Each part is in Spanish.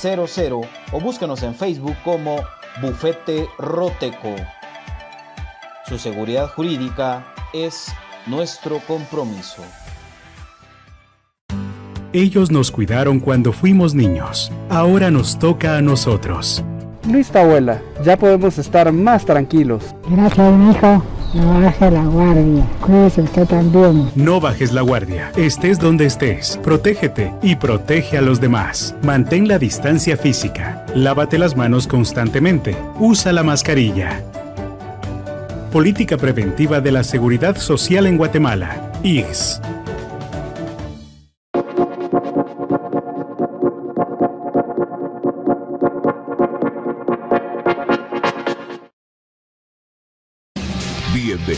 4900 o búsquenos en Facebook como Bufete Roteco. Su seguridad jurídica es nuestro compromiso. Ellos nos cuidaron cuando fuimos niños. Ahora nos toca a nosotros. Listo, abuela. Ya podemos estar más tranquilos. Gracias, hijo. No bajes la guardia. Cuídese usted también. No bajes la guardia. Estés donde estés. Protégete y protege a los demás. Mantén la distancia física. Lávate las manos constantemente. Usa la mascarilla. Política Preventiva de la Seguridad Social en Guatemala. IGS.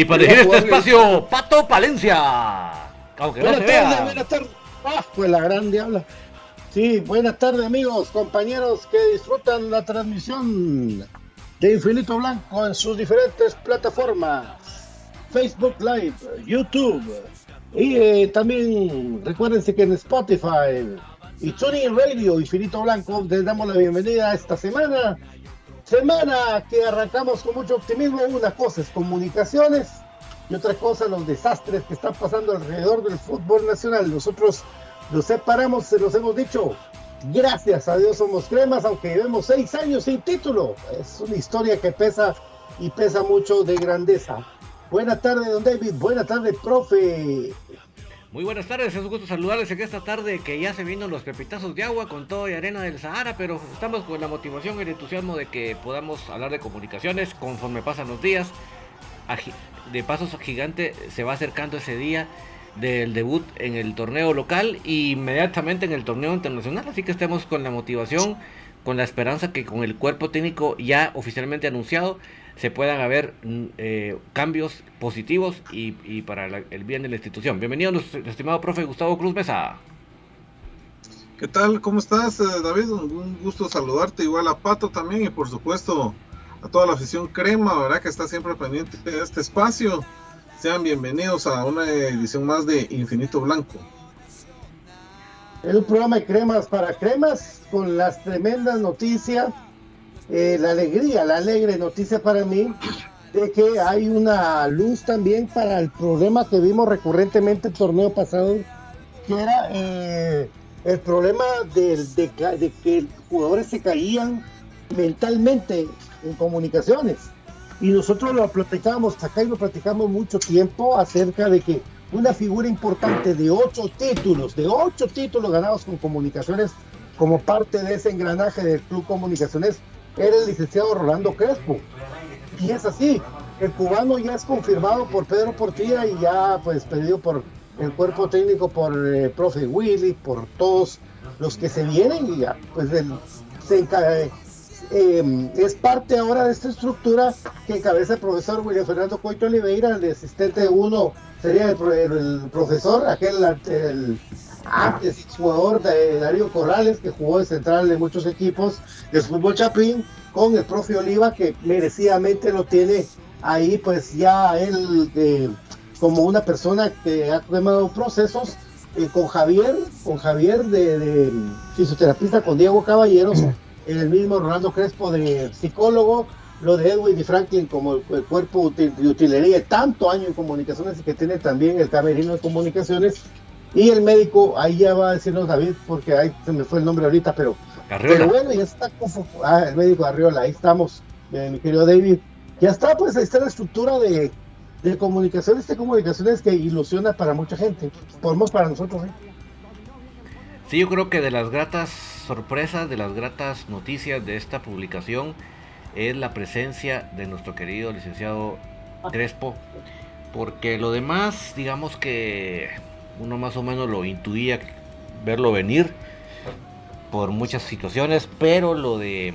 Y para dirigir este espacio, Pato Palencia. Aunque buenas tardes, buenas tardes. Ah, pues la gran diabla. Sí, buenas tardes amigos, compañeros que disfrutan la transmisión de Infinito Blanco en sus diferentes plataformas. Facebook Live, YouTube. Y eh, también recuérdense que en Spotify y Tuning Radio Infinito Blanco les damos la bienvenida esta semana Semana que arrancamos con mucho optimismo. Una cosa es comunicaciones y otra cosa los desastres que están pasando alrededor del fútbol nacional. Nosotros los separamos, se los hemos dicho. Gracias a Dios somos cremas, aunque llevemos seis años sin título. Es una historia que pesa y pesa mucho de grandeza. Buenas tardes, don David. Buenas tardes, profe. Muy buenas tardes, es un gusto saludarles en esta tarde que ya se vino los pepitazos de agua con todo y arena del Sahara, pero estamos con la motivación y el entusiasmo de que podamos hablar de comunicaciones conforme pasan los días. De pasos gigante se va acercando ese día del debut en el torneo local e inmediatamente en el torneo internacional, así que estemos con la motivación, con la esperanza que con el cuerpo técnico ya oficialmente anunciado se puedan haber mm, eh, cambios positivos y, para el bien de la institución. Bienvenido, nuestro estimado profe Gustavo Cruz Mesa. ¿Qué tal? ¿Cómo estás, eh, David? Un gusto saludarte, igual a Pato también y por supuesto a toda la afición crema, ¿verdad? Que está siempre pendiente de este espacio. Sean bienvenidos a una edición más de Infinito Blanco. Es un programa de cremas para cremas con las tremendas noticias eh, la alegría, la alegre noticia para mí de que hay una luz también para el problema que vimos recurrentemente el torneo pasado, que era eh, el problema de, de, que jugadores se caían mentalmente en comunicaciones. Y nosotros lo platicamos acá y lo platicamos mucho tiempo acerca de que una figura importante de ocho títulos, de ocho títulos ganados con comunicaciones, como parte de ese engranaje del Club Comunicaciones, era el licenciado Rolando Crespo. Y es así, el cubano ya es confirmado por Pedro Portilla y ya pues pedido por el cuerpo técnico, por el eh, profe Willy, por todos los que se vienen y ya pues se eh, es parte ahora de esta estructura que encabeza el profesor William Fernando Coito Oliveira, el asistente uno sería el, profesor, aquel el, antes jugador de Darío Corrales, que jugó de central de muchos equipos de fútbol chapín, con el profe Oliva, que merecidamente lo tiene ahí, pues ya él eh, como una persona que ha tomado procesos, eh, con Javier, con Javier de, fisioterapista, con Diego Caballeros, en el mismo Ronaldo Crespo de psicólogo, lo de Edwin y Franklin como el, cuerpo de utilería, tanto año en comunicaciones y que tiene también el camerino de comunicaciones, y el médico, ahí ya va a decirnos David, porque ahí se me fue el nombre ahorita, pero, pero bueno, ya está. Ah, el médico Arriola, ahí estamos, eh, mi querido David. Ya está, pues ahí está la estructura de, de comunicaciones, de comunicaciones que ilusiona para mucha gente, por más para nosotros. ¿eh? Sí, yo creo que de las gratas sorpresas, de las gratas noticias de esta publicación es la presencia de nuestro querido licenciado Crespo, porque lo demás, digamos que uno más o menos lo intuía verlo venir por muchas situaciones, pero lo de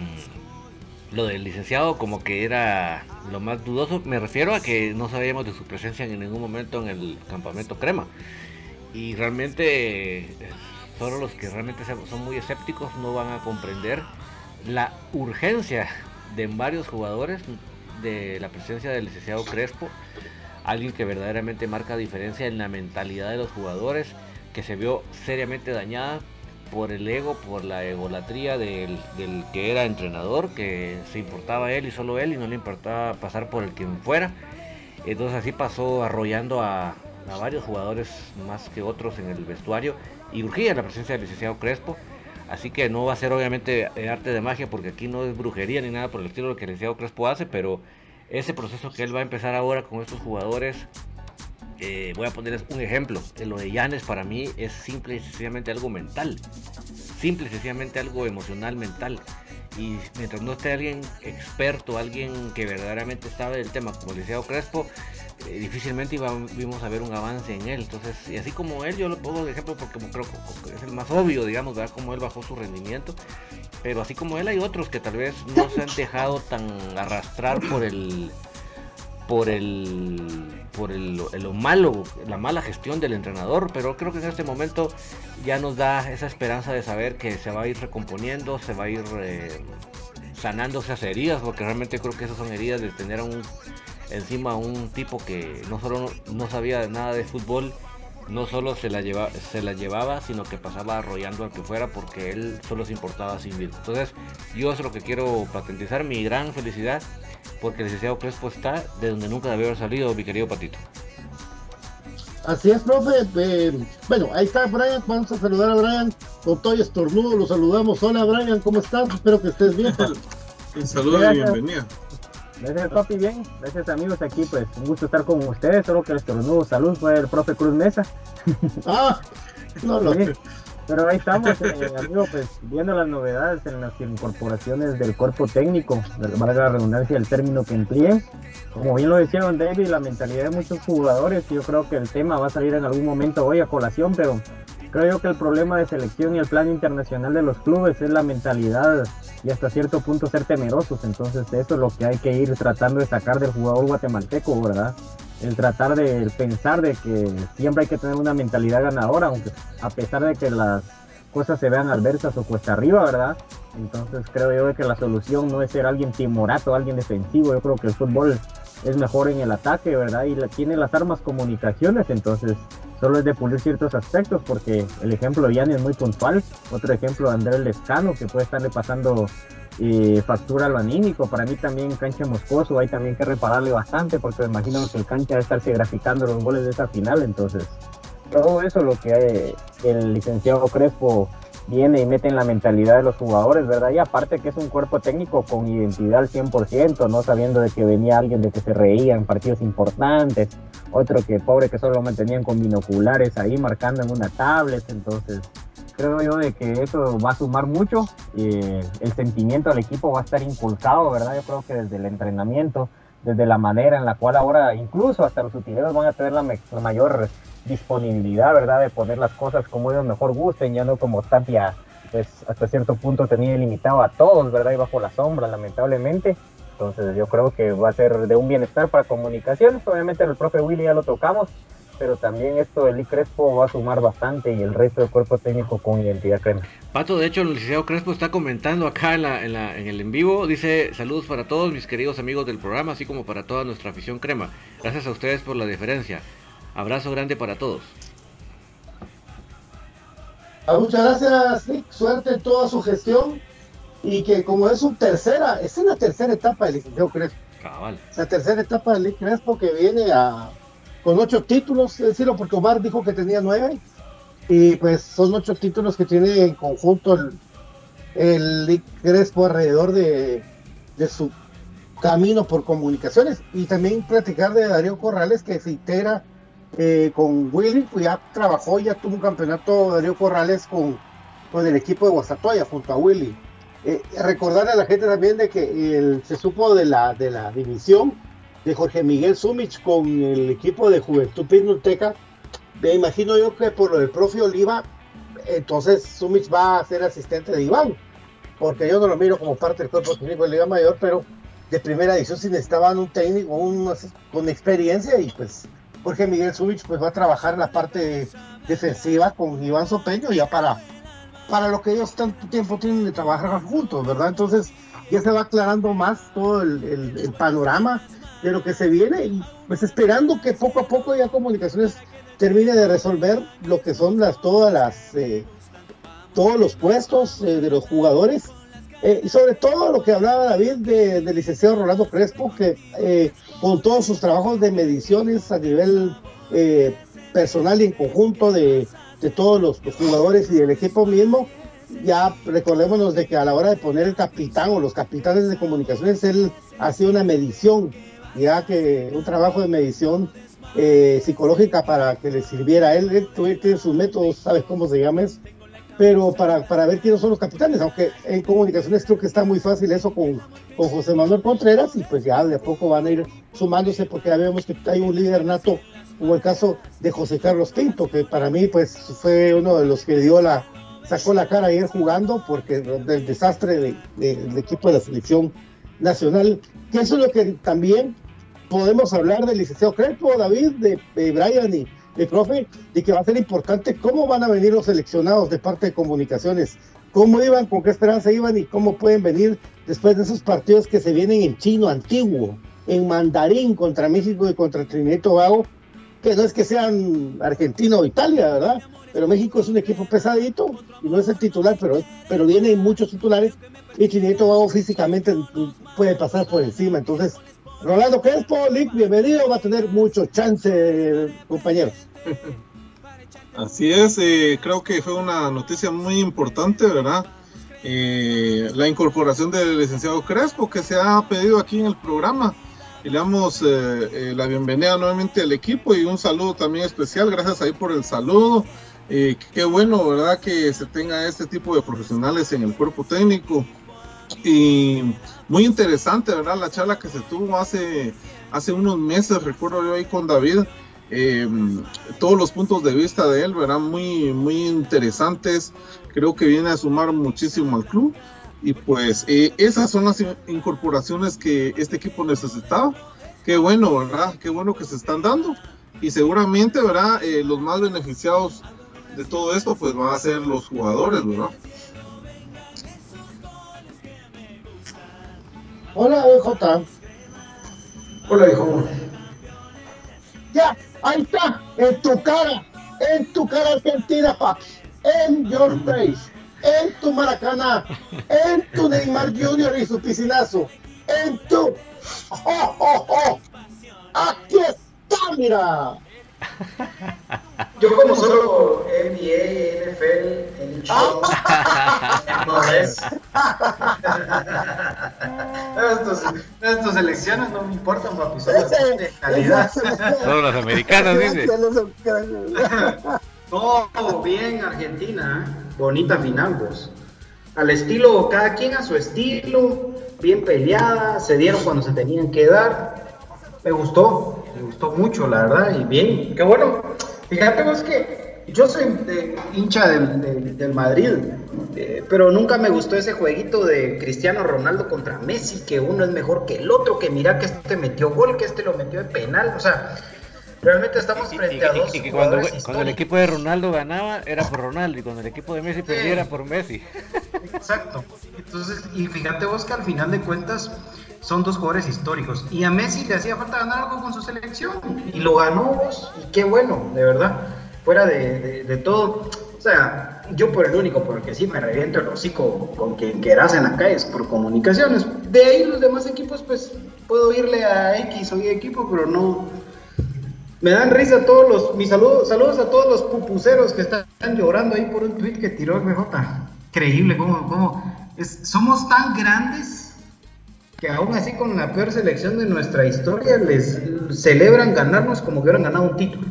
lo del licenciado como que era lo más dudoso. Me refiero a que no sabíamos de su presencia en ningún momento en el campamento crema. Y realmente solo los que realmente son muy escépticos no van a comprender la urgencia de varios jugadores de la presencia del licenciado Crespo alguien que verdaderamente marca diferencia en la mentalidad de los jugadores, que se vio seriamente dañada por el ego, por la egolatría del, que era entrenador, que se importaba él y solo él y no le importaba pasar por el quien fuera. Entonces así pasó arrollando a, varios jugadores más que otros en el vestuario y urgía la presencia del licenciado Crespo. Así que no va a ser obviamente arte de magia porque aquí no es brujería ni nada por el estilo lo que licenciado Crespo hace, pero ese proceso que él va a empezar ahora con estos jugadores, eh, voy a ponerles un ejemplo. Lo de Llanes para mí es simple y sencillamente algo mental. Simple y sencillamente algo emocional, mental. Y mientras no esté alguien experto, alguien que verdaderamente sabe del tema, como el licenciado Crespo, eh, difícilmente íbamos a ver un avance en él. Entonces, y así como él, yo lo pongo de ejemplo porque creo que es el más obvio, digamos, ver cómo él bajó su rendimiento. Pero así como él hay otros que tal vez no se han dejado tan arrastrar por el por el por el, lo malo, la mala gestión del entrenador, pero creo que en este momento ya nos da esa esperanza de saber que se va a ir recomponiendo, se va a ir eh, sanando esas heridas, porque realmente creo que esas son heridas de tener un, encima a un tipo que no solo no sabía nada de fútbol, no solo se la, lleva, se la llevaba, sino que pasaba arrollando al que fuera porque él solo se importaba a sí mismo. Entonces, yo es lo que quiero patentizar, mi gran felicidad, porque el licenciado Crespo está de donde nunca debe haber salido, mi querido Patito. Así es, profe. Eh, bueno, ahí está Brian. Vamos a saludar a Brian con todo estornudo. Lo saludamos. Hola, Brian, ¿cómo estás? Espero que estés bien. Un saludo y bienvenida. Gracias, papi, bien. Gracias, amigos. Aquí, pues, un gusto estar con ustedes. Solo que el estornudo salud fue el profe Cruz Mesa. Ah, no lo sé. Pero ahí estamos, eh, amigo, pues, viendo las novedades en las incorporaciones del cuerpo técnico, valga la redundancia del término que emplee. Como bien lo decía Don David, la mentalidad de muchos jugadores, yo creo que el tema va a salir en algún momento hoy a colación, pero creo yo que el problema de selección y el plan internacional de los clubes es la mentalidad y hasta cierto punto ser temerosos. Entonces eso es lo que hay que ir tratando de sacar del jugador guatemalteco, ¿verdad? El tratar de pensar de que siempre hay que tener una mentalidad ganadora, aunque a pesar de que las cosas se vean adversas o cuesta arriba, ¿verdad? Entonces creo yo que la solución no es ser alguien timorato, alguien defensivo. Yo creo que el fútbol es mejor en el ataque, ¿verdad? Y tiene las armas comunicaciones, entonces solo es de pulir ciertos aspectos, porque el ejemplo de Yanni es muy puntual. Otro ejemplo Andrés Lescano, que puede estarle pasando eh, factura a lo anímico. Para mí también cancha Moscoso, hay también que repararle bastante, porque me imagino que el cancha va a estarse graficando los goles de esa final, entonces todo eso lo que el licenciado Crespo viene y mete en la mentalidad de los jugadores, ¿verdad? Y aparte que es un cuerpo técnico con identidad al 100%, no sabiendo de que venía alguien de que se reía en partidos importantes, otro que pobre que solo lo mantenían con binoculares ahí marcando en una tablet, entonces creo yo de que eso va a sumar mucho, y el sentimiento del equipo va a estar inculcado, ¿verdad? Yo creo que desde el entrenamiento, desde la manera en la cual ahora incluso hasta los utileros van a tener la mayor disponibilidad, ¿verdad? De poner las cosas como ellos mejor gusten, ya no como Tapia, pues hasta cierto punto tenía limitado a todos, ¿verdad? Y bajo la sombra, lamentablemente. Entonces yo creo que va a ser de un bienestar para comunicaciones. Obviamente el profe Willy ya lo tocamos, pero también esto del Crespo va a sumar bastante y el resto del cuerpo técnico con identidad crema. Pato, de hecho el licenciado Crespo está comentando acá en, la, en, la, en el en vivo, dice saludos para todos mis queridos amigos del programa, así como para toda nuestra afición crema. Gracias a ustedes por la diferencia. Abrazo grande para todos. Ah, muchas gracias, Nick. Suerte en toda su gestión. Y que como es su tercera, es la tercera etapa del licenciado Crespo. Cabal. La tercera etapa del Lic Crespo que viene a, con ocho títulos, es decirlo, porque Omar dijo que tenía nueve. Y pues son ocho títulos que tiene en conjunto el, el Crespo alrededor de, de su camino por comunicaciones. Y también platicar de Darío Corrales que se integra eh, con Willy, ya trabajó, ya tuvo un campeonato Darío Corrales con, con el equipo de Guastatoya junto a Willy. Eh, recordar a la gente también de que se supo de la, de la división de Jorge Miguel Sumich con el equipo de Juventud Pinulteca. Me imagino yo que por lo del profe Oliva, entonces Sumich va a ser asistente de Iván, porque yo no lo miro como parte del cuerpo técnico de Liga Mayor, pero de primera edición si necesitaban un técnico un, con experiencia y pues Jorge Miguel Sumich pues va a trabajar la parte defensiva con Iván Sopeño ya para para lo que ellos tanto tiempo tienen de trabajar juntos, ¿verdad? Entonces ya se va aclarando más todo el, el, el, panorama de lo que se viene y pues esperando que poco a poco ya comunicaciones termine de resolver lo que son las todas las eh, todos los puestos eh, de los jugadores eh, y sobre todo lo que hablaba David del de licenciado Rolando Crespo que eh, con todos sus trabajos de mediciones a nivel personal y en conjunto de todos los, jugadores y del equipo mismo. Ya recordémonos de que a la hora de poner el capitán o los capitanes de comunicaciones, él hacía una medición, ya que un trabajo de medición eh, psicológica para que le sirviera a él. Él tiene sus métodos, sabes cómo se llama pero para, para ver quiénes son los capitanes, aunque en comunicaciones creo que está muy fácil eso con, con José Manuel Contreras y pues ya de a poco van a ir sumándose porque ya vemos que hay un líder nato como el caso de José Carlos Pinto, que para mí pues fue uno de los que dio la, sacó la cara ayer jugando porque del desastre de, de, del equipo de la selección nacional, que eso es lo que también podemos hablar del licenciado Crespo, David, de, de Brian y de profe, de que va a ser importante cómo van a venir los seleccionados de parte de comunicaciones, cómo iban, con qué esperanza iban y cómo pueden venir después de esos partidos que se vienen en chino antiguo, en mandarín contra México y contra Trinidad y Tobago, que no es que sean Argentina o Italia, ¿verdad? Pero México es un equipo pesadito y no es el titular, pero, pero vienen muchos titulares y Trinidad y Tobago físicamente puede pasar por encima. Entonces, Rolando Crespo, Lick, bienvenido, va a tener mucho chance, compañeros. Así es, eh, creo que fue una noticia muy importante, ¿verdad? eh, la incorporación del licenciado Crespo que se ha pedido aquí en el programa. Y le damos eh, eh, la bienvenida nuevamente al equipo y un saludo también especial. Gracias ahí por el saludo. qué bueno, ¿verdad? Que se tenga este tipo de profesionales en el cuerpo técnico. Y muy interesante, ¿verdad? La charla que se tuvo hace, hace unos meses, recuerdo yo ahí con David. Todos los puntos de vista de él, ¿verdad? Muy, muy interesantes creo que viene a sumar muchísimo al club. Y pues eh, esas son las incorporaciones que este equipo necesitaba. Qué bueno, ¿verdad? Qué bueno que se están dando. Y seguramente, ¿verdad? Eh, los más beneficiados de todo esto, pues van a ser los jugadores, ¿verdad? Hola, J. Hola, hijo. Ya, ahí está, en tu cara, en tu cara Argentina, papi en your face, en tu Maracaná, en tu Neymar Junior y su piscinazo, en tu... ¡Oh, oh, oh! ¡Aquí está, mira! Yo como solo NBA, NFL, el show, no es. Estos, estas elecciones no me importan, papi, son las de calidad. Son las americanas, dice. Todo bien, Argentina. ¿eh? Bonita final, vos. Al estilo, cada quien a su estilo, bien peleada, se dieron cuando se tenían que dar. Me gustó, me gustó mucho, la verdad, y bien. Qué bueno. Fíjate vos que yo soy hincha del, Madrid, eh, pero nunca me gustó ese jueguito de Cristiano Ronaldo contra Messi, que uno es mejor que el otro, que mira que este metió gol, que este lo metió de penal. O sea, Realmente estamos frente a dos. Y, que cuando, cuando, el equipo de Ronaldo ganaba era por Ronaldo y cuando el equipo de Messi perdía era por Messi. Exacto. Entonces, y fíjate vos que al final de cuentas son dos jugadores históricos. Y a Messi le hacía falta ganar algo con su selección. Y lo ganó vos. Y qué bueno, de verdad. Fuera de, de, todo. O sea, yo por el único por el que sí me reviento el hocico con quien quieras en la calle es por comunicaciones. De ahí los demás equipos, pues puedo irle a X o Y equipo, pero no me dan risa todos los, mis saludos, saludos a todos los pupuseros que están llorando ahí por un tweet que tiró el BJ. Increíble cómo, cómo somos tan grandes que aún así con la peor selección de nuestra historia les celebran ganarnos como que hubieran ganado un título.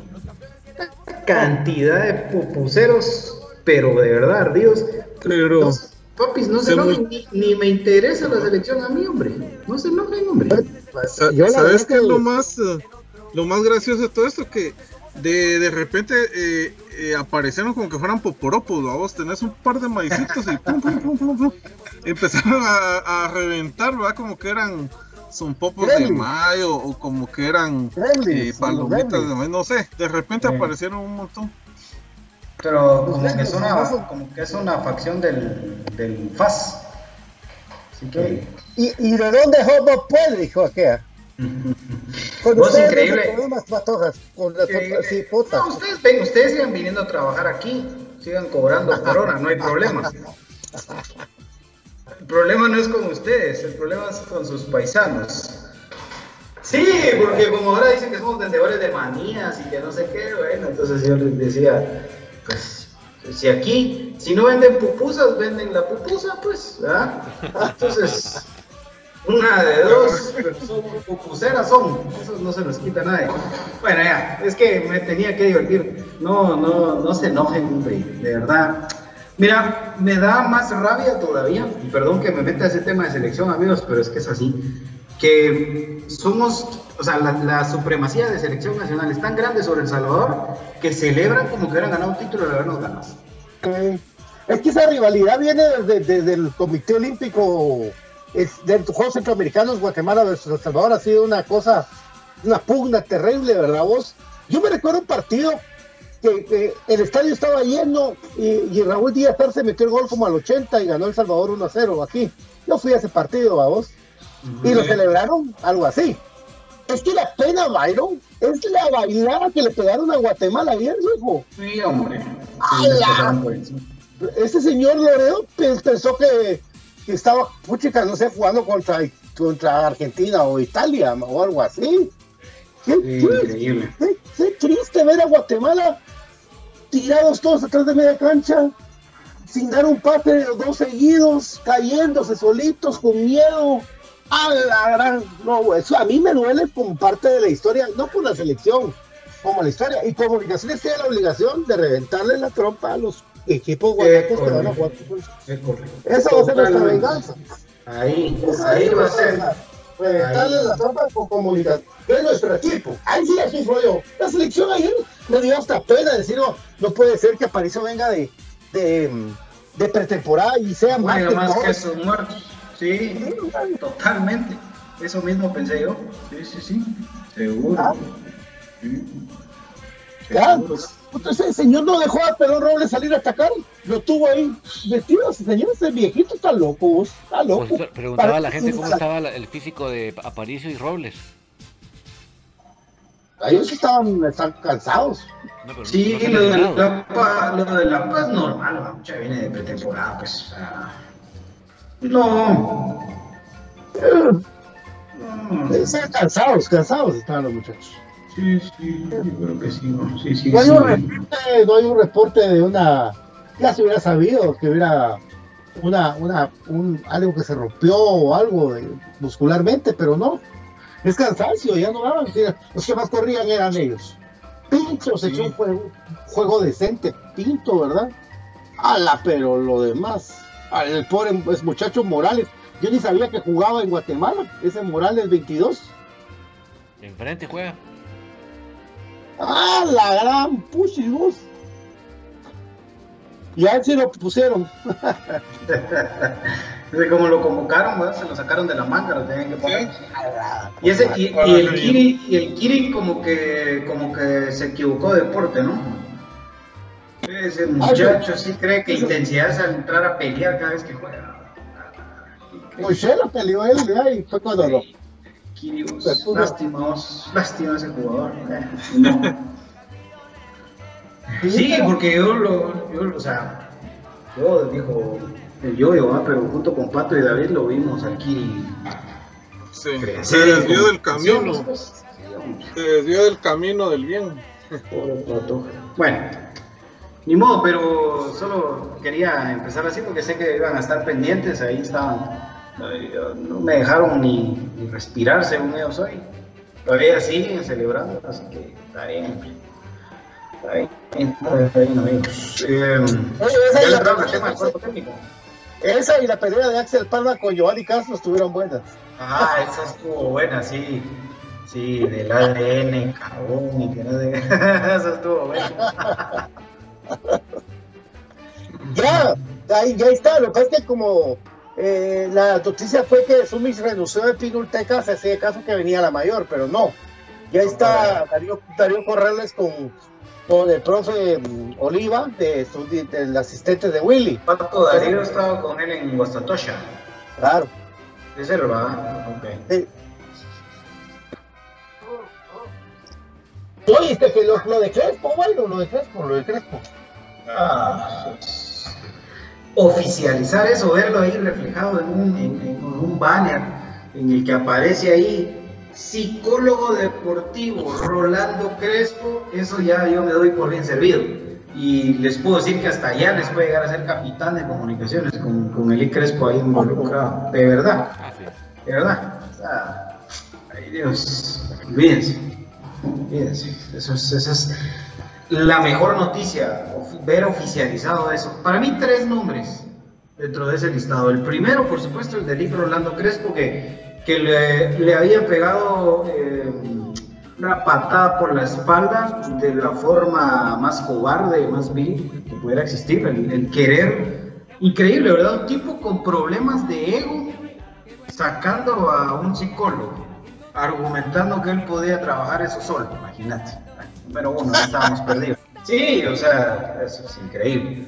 Cantidad de pupuseros, pero de verdad, ardidos. Pero, papis, no se enojen, ni, me interesa la selección a mí, hombre. No se enojen, hombre. ¿Sabes qué es lo más... Eh, lo más gracioso de todo esto que de, de repente eh, eh, aparecieron como que fueran poporopos, vos tenés un par de maicitos y pum, pum, pum, pum, pum. Empezaron a, reventar, ¿verdad? Como que eran son popos de mayo o como que eran eh, palomitas de mayo, no sé, de repente aparecieron un montón. Pero como que es una, como que es una facción del, del FAS. Así que... ¿Y, y de dónde Hobo puede, dijo qué? Vos increíble. Con sí, no, ustedes ven, ustedes sigan viniendo a trabajar aquí, sigan cobrando por hora, no hay problema. El problema no es con ustedes, el problema es con sus paisanos. Sí, porque como ahora dicen que somos vendedores de manías y que no sé qué, bueno, entonces yo les decía, pues, si aquí, si no venden pupusas, venden la pupusa, pues, ¿verdad? Entonces, una de dos, son pupuseras son, eso no se nos quita nadie. Bueno, ya, es que me tenía que divertir. No, no, no se enojen, hombre, de verdad. Mira, me da más rabia todavía, y perdón que me meta ese tema de selección, amigos, pero es que es así, que somos, o sea, la, supremacía de selección nacional es tan grande sobre El Salvador que celebran como que hubieran ganado un título de habernos ganado. Es que esa rivalidad viene desde, desde el Comité Olímpico es, de los Juegos Centroamericanos, Guatemala versus El Salvador ha sido una cosa, una pugna terrible, ¿verdad vos? Yo me recuerdo un partido que, el estadio estaba lleno y, Raúl Díaz Arce metió el gol como al 80 y ganó El Salvador 1 a 0 aquí. Yo fui a ese partido, vos? Y lo celebraron algo así. Es que la pena, Byron, es la bailada que le pegaron a Guatemala ayer, hijo. Sí, hombre. Ese señor Loredo pensó que que estaba, puchica, no sé, jugando contra, contra Argentina o Italia o algo así. Qué, increíble. Qué, triste ver a Guatemala tirados todos atrás de media cancha, sin dar un pase de los dos seguidos, cayéndose solitos, con miedo. A la gran. No, eso a mí me duele como parte de la historia, no por la selección, como la historia. Y Comunicaciones tiene la obligación de reventarle la trompa a los equipos guayacos que van a jugar. Esa va a ser nuestra venganza. Ahí, ahí va a ser. Reventarle la trompa con comunicación. Es nuestro equipo. Ahí sí, así fue yo. La selección ayer me dio hasta pena decir, no, no puede ser que Aparicio venga de, de, de pretemporada y sea más, que, más que sus muertos. Sí, totalmente. Eso mismo pensé yo. Sí, sí, sí. Seguro. Ah. Entonces el señor no dejó a Pedro Robles salir a atacar, lo tuvo ahí vestido, ese señor, ese viejito está loco, está loco. Pues, preguntaba a la gente cómo estaba el físico de Aparicio y Robles. Ellos estaban, están cansados. sí, lo, de la, lo de la es normal, mucha viene de pretemporada, pues. no. Están cansados, cansados estaban los muchachos. Sí, sí, yo creo que sí, no, sí, sí, no, hay un reporte, no hay un reporte de una, ya se hubiera sabido que hubiera una, una, un, algo que se rompió o algo muscularmente, pero no, es cansancio, ya no daban, los que más corrían eran ellos. Pinto se echó un juego, juego decente, Pinto, ¿verdad? Ala, pero lo demás, el pobre muchacho Morales, yo ni sabía que jugaba en Guatemala, ese Morales 22. Enfrente juega. ¡Ah, la gran pushibus! Y a él sí lo pusieron. como lo convocaron, se lo sacaron de la manga, lo tenían que poner. Y, ese, y, el Kiri, y el Kiri como que como que se equivocó de deporte, ¿no? Ese muchacho sí cree que intensidad es al entrar a pelear cada vez que juega. Moisés lo peleó él, y fue cuando lo lástima, lástima ese jugador. Sí, porque yo lo, yo, o sea, yo dijo el yo pero junto con Pato y David lo vimos aquí. se desvió del camino. Se desvió del camino del bien. Bueno, ni modo, pero solo quería empezar así porque sé que iban a estar pendientes, ahí estaban no me dejaron ni, respirar según ellos hoy. Todavía siguen celebrando, así que está bien. Está bien, está bien amigos. Eh, esa, y la, tema del cuerpo técnico. esa y la pelea de Axel Palma con Giovanni Castro estuvieron buenas. Ah, esa estuvo buena, sí. Sí, del ADN, carbón y que no de... Esa estuvo buena. ya, ahí, ya está. Lo que pasa es que como eh, la noticia fue que Sumis renunció de Pinulteca, se hacía caso que venía la mayor, pero no. Ya está Darío, Darío Corrales con, con el profe mm, Oliva, de, del asistente de Willy. ¿Cuánto Darío estaba con él en Guastatosha? Claro. Es el ¿verdad? Okay. Oye, que lo, lo, de Crespo, bueno, lo de Crespo, lo de Crespo. Ah, oficializar eso, verlo ahí reflejado en un, en, un banner en el que aparece ahí psicólogo deportivo Rolando Crespo, eso ya yo me doy por bien servido. Y les puedo decir que hasta allá les puede llegar a ser capitán de comunicaciones con, con Eli Crespo ahí involucrado. De verdad. De verdad. ay Dios. Olvídense. Olvídense. Eso es, eso es la mejor noticia, ver oficializado eso. Para mí tres nombres dentro de ese listado. El primero, por supuesto, el de Lick Rolando Crespo, que, le, había pegado eh, una patada por la espalda de la forma más cobarde, más vil que pudiera existir, el, querer. Increíble, ¿verdad? Un tipo con problemas de ego sacando a un psicólogo, argumentando que él podía trabajar eso solo, imagínate pero bueno, estábamos perdidos. Sí, o sea, eso es increíble.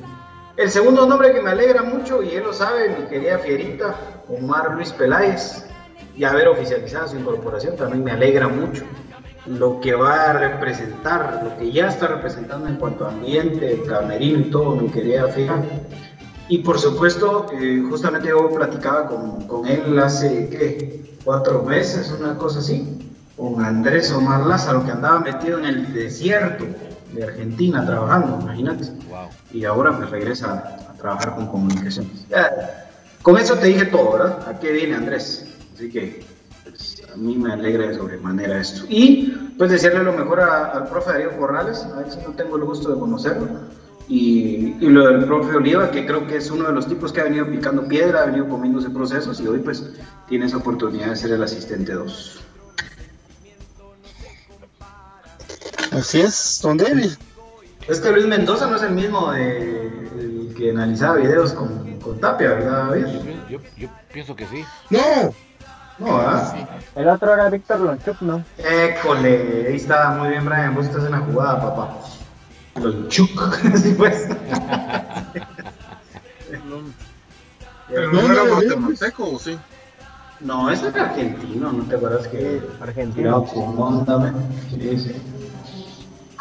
El segundo nombre que me alegra mucho, y él lo sabe, mi querida Fierita, Omar Luis Peláez, y haber oficializado su incorporación también me alegra mucho. Lo que va a representar, lo que ya está representando en cuanto a ambiente, camerino y todo, mi querida Fierita. Y por supuesto, eh, justamente yo platicaba con, con él hace, ¿qué? Cuatro meses, una cosa así con Andrés Omar Lázaro, que andaba metido en el desierto de Argentina trabajando, imagínate. Y ahora pues regresa a trabajar con comunicaciones. con eso te dije todo, ¿verdad? ¿A qué viene Andrés? Así que pues, a mí me alegra de sobremanera esto. Y pues decirle lo mejor al profe Darío Corrales, a ver si no tengo el gusto de conocerlo. Y, y, lo del profe Oliva, que creo que es uno de los tipos que ha venido picando piedra, ha venido comiéndose procesos y hoy pues tiene esa oportunidad de ser el asistente 2. Así es, don David. Es que Luis Mendoza no es el mismo de, el que analizaba videos con, con Tapia, ¿verdad, David? Yo, yo, pienso que sí. ¡No! No, ¿ah? El otro era Víctor Lonchuk, ¿no? École, ahí estaba muy bien, Brian. Vos estás en la jugada, papá. Lonchuk, así pues. Pero no, era guatemalteco, ¿o sí? No, ese era argentino, ¿no te acuerdas que argentino? Sí, sí.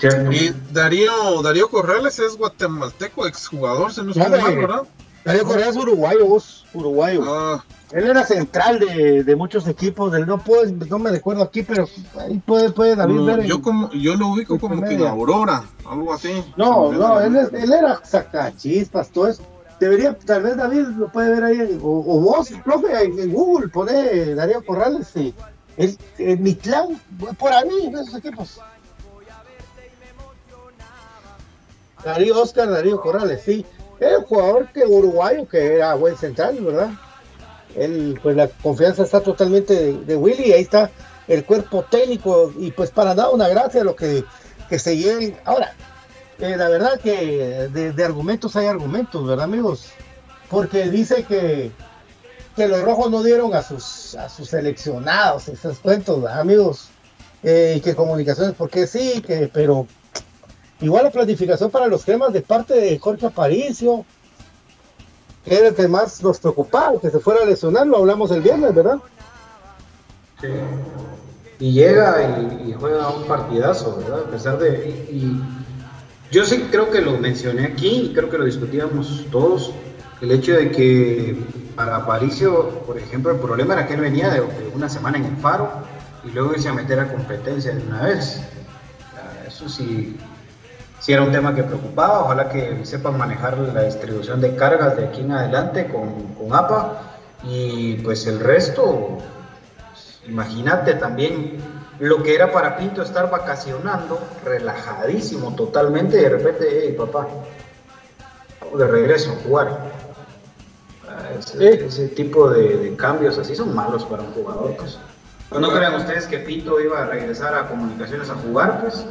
Y Darío, Darío Corrales es guatemalteco, exjugador, se nos mal, ¿verdad? Darío Corrales es uruguayo, vos, uruguayo. Ah. Él era central de, de muchos equipos, del, no puedo, no me recuerdo aquí, pero ahí puede, puede David ver. Yo, como, yo lo ubico como que en Aurora, algo así. No, no, él, él era sacachispas, todo eso. Debería, tal vez David lo puede ver ahí, o, o vos, profe, en, Google, pone Darío Corrales, sí. Es, mi clan, por ahí, en esos equipos. Darío Oscar, Darío Corrales, sí. Era un jugador que uruguayo que era buen central, ¿verdad? Él, pues la confianza está totalmente de, Willy, ahí está el cuerpo técnico, y pues para dar una gracia a lo que, que se lleven. Ahora, eh, la verdad que de, argumentos hay argumentos, ¿verdad, amigos? Porque dice que, que los rojos no dieron a sus, a sus seleccionados esos cuentos, amigos? Eh, que comunicaciones, porque sí, que, pero Igual la planificación para los temas de parte de Jorge Aparicio, que era el que más nos preocupaba, que se fuera a lesionar, lo hablamos el viernes, ¿verdad? Sí. Y llega y, juega un partidazo, ¿verdad? A pesar de. Y, yo sí creo que lo mencioné aquí, y creo que lo discutíamos todos, el hecho de que para Aparicio, por ejemplo, el problema era que él venía de, una semana en el faro y luego irse a meter a competencia de una vez. Eso sí, si era un tema que preocupaba, ojalá que sepan manejar la distribución de cargas de aquí en adelante con, con APA y pues el resto, imagínate también lo que era para Pinto estar vacacionando, relajadísimo totalmente, y de repente, hey papá, de regreso a jugar. Ah, ese, tipo de, cambios así son malos para un jugador. Pues. ¿No crean ustedes que Pinto iba a regresar a comunicaciones a jugar? Pues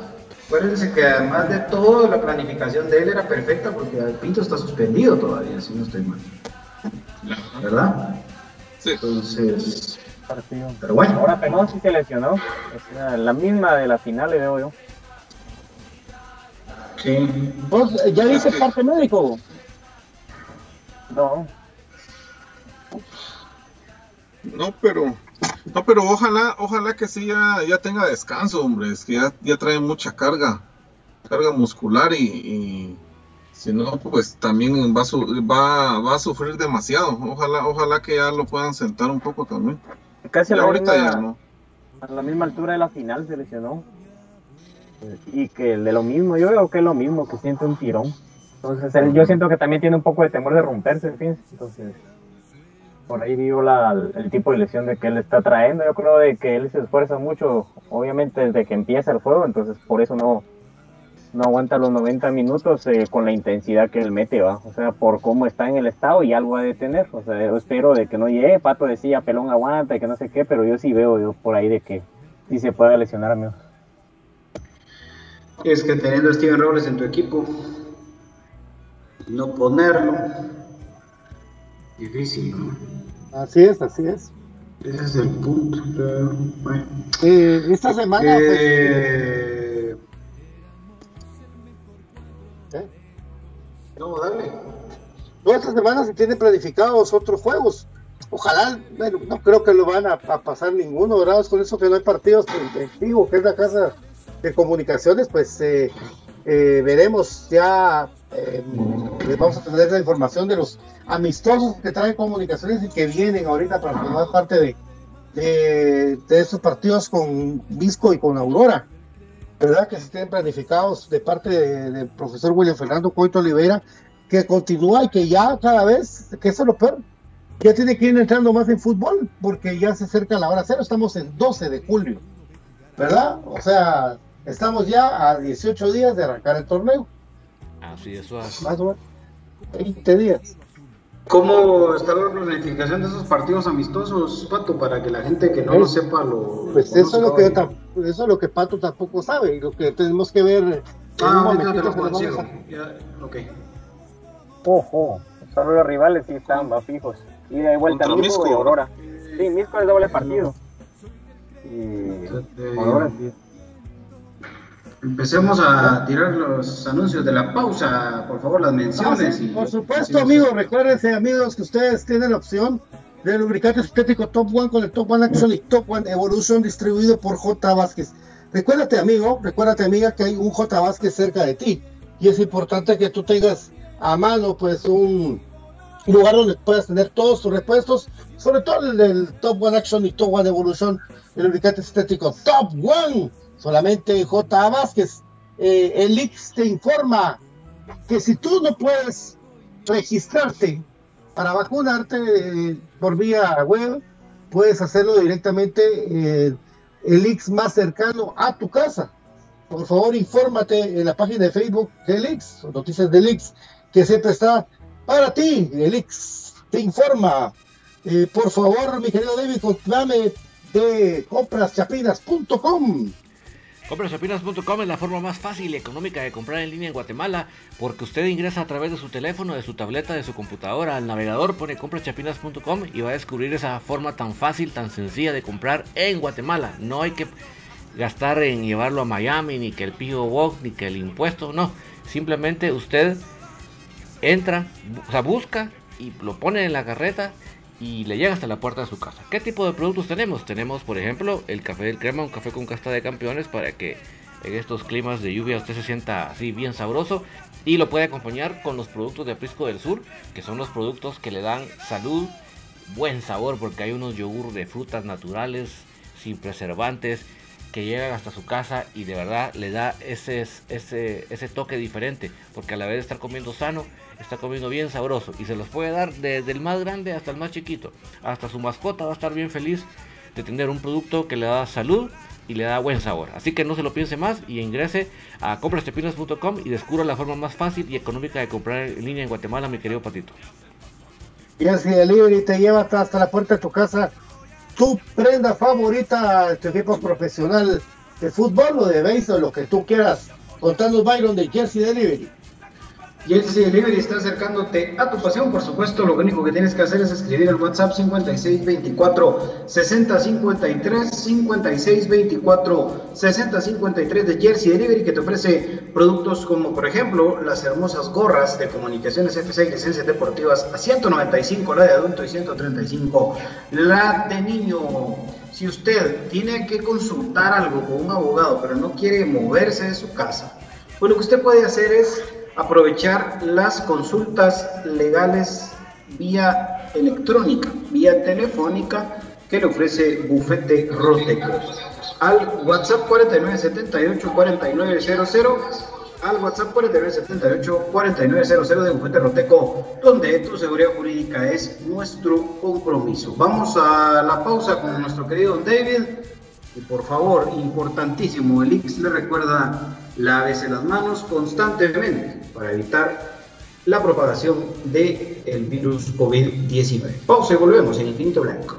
Acuérdense que además de todo, la planificación de él era perfecta porque el Pinto está suspendido todavía, si no estoy mal. ¿Verdad? Sí. Entonces. Pero bueno. Ahora Penón sí se lesionó. Es la misma de la final, le veo yo. Sí. ¿Vos ya dice parte médico? No. No, pero no, pero ojalá, ojalá que sí ya, ya tenga descanso, hombre. Es que ya, ya trae mucha carga, carga muscular y, si no, pues también va a, va, a sufrir demasiado. Ojalá, ojalá que ya lo puedan sentar un poco también. Casi a la, ahorita ya no. a la misma altura de la final se lesionó. Y que de lo mismo, yo veo que es lo mismo, que siente un tirón. Entonces, yo siento que también tiene un poco de temor de romperse, Entonces, por ahí vio la, el tipo de lesión de que él está trayendo. Yo creo de que él se esfuerza mucho, obviamente desde que empieza el juego, entonces por eso no, aguanta los 90 minutos eh, con la intensidad que él mete, va. O sea, por cómo está en el estado y algo a detener. O sea, yo espero de que no llegue, Pato decía, pelón aguanta y que no sé qué, pero yo sí veo yo por ahí de que sí se puede lesionar, amigos. Es que teniendo a Steven Robles en tu equipo, no ponerlo, difícil, ¿no? Así es, así es. Ese es el punto. bueno. eh, esta semana. Pues, eh... ¿Eh? No, dale. No, esta semana se tienen planificados otros juegos. Ojalá, bueno, no creo que lo van a, pasar ninguno, ¿verdad? Con eso que no hay partidos en que es la casa de comunicaciones, pues eh, eh, veremos ya, eh, vamos a tener la información de los amistosos que traen comunicaciones y que vienen ahorita para formar parte de, de, esos partidos con Visco y con Aurora. ¿verdad? Que se tienen planificados de parte del profesor William Fernando Coito Oliveira, que continúa y que ya cada vez, que eso es lo peor, ya tiene que ir entrando más en fútbol, porque ya se acerca la hora cero, estamos en 12 de julio, ¿verdad? O sea, estamos ya a 18 días de arrancar el torneo. Así es, más o menos 20 días. ¿Cómo está la planificación de esos partidos amistosos, Pato, para que la gente que no lo sepa lo... Pues eso, es lo que, eso es lo que Pato tampoco sabe, y lo que tenemos que ver... Ah, ahorita te lo consigo. Ya, ok. Ojo, solo los rivales sí están va fijos. Y de vuelta Misco y Aurora. Sí, Misco es doble partido. Y Aurora sí. Empecemos a tirar los anuncios de la pausa, por favor, las menciones. Ah, por supuesto, amigos, recuérdense, amigos, que ustedes tienen la opción del lubricante sintético Top One con el Top One Action y Top One Evolution distribuido por J. Vázquez. Recuérdate, amigo, recuérdate, amiga, que hay un J. Vázquez cerca de ti. Y es importante que tú tengas a mano, pues, un lugar donde puedas tener todos tus repuestos, sobre todo el del Top One Action y Top One Evolution, el lubricante sintético Top One solamente J. Vázquez. Eh, el te informa que si tú no puedes registrarte para vacunarte eh, por vía web, puedes hacerlo directamente eh, el Ix más cercano a tu casa. Por favor, infórmate en la página de Facebook del Ix, Noticias del Ix, que siempre está para ti. El Ix te informa. por favor, mi querido David, contame de compraschapinas.com. Comprachapinas.com es la forma más fácil y económica de comprar en línea en Guatemala porque usted ingresa a través de su teléfono, de su tableta, de su computadora al navegador, pone comprachapinas.com y va a descubrir esa forma tan fácil, tan sencilla de comprar en Guatemala. No hay que gastar en llevarlo a Miami, ni que el PO Box, ni que el impuesto, no. Simplemente usted entra, o sea, busca y lo pone en la carreta y le llega hasta la puerta de su casa. ¿Qué tipo de productos tenemos? Tenemos, por ejemplo, el café del crema, un café con casta de campeones para que en estos climas de lluvia usted se sienta así bien sabroso y lo puede acompañar con los productos de Aprisco del Sur, que son los productos que le dan salud, buen sabor, porque hay unos yogur de frutas naturales, sin preservantes, que llegan hasta su casa y de verdad le da ese, ese, ese toque diferente, porque a la vez de estar comiendo sano, está comiendo bien sabroso y se los puede dar desde el más grande hasta el más chiquito. Hasta su mascota va a estar bien feliz de tener un producto que le da salud y le da buen sabor. Así que no se lo piense más y ingrese a comprastepinas.com y descubra la forma más fácil y económica de comprar en línea en Guatemala, mi querido Patito. Y así Delivery te lleva hasta la puerta de tu casa tu prenda favorita, tu equipo profesional de fútbol o de béisbol, lo que tú quieras. Contanos Byron de Jersey Delivery. Jersey Delivery está acercándote a tu pasión, por supuesto, lo único que tienes que hacer es escribir al WhatsApp 5624 6053 5624 6053 de Jersey Delivery que te ofrece productos como por ejemplo las hermosas gorras de comunicaciones FC y licencias deportivas a 195 la de adulto y 135 la de niño. Si usted tiene que consultar algo con un abogado pero no quiere moverse de su casa, pues lo que usted puede hacer es aprovechar las consultas legales vía electrónica, vía telefónica que le ofrece Bufete Roteco. Al WhatsApp 4978-4900, al WhatsApp 4978-4900 de Bufete Roteco, donde tu seguridad jurídica es nuestro compromiso. Vamos a la pausa con nuestro querido David. Y por favor, importantísimo, el X le recuerda lávese las manos constantemente para evitar la propagación del el virus COVID-19. Pausa y volvemos en Infinito Blanco.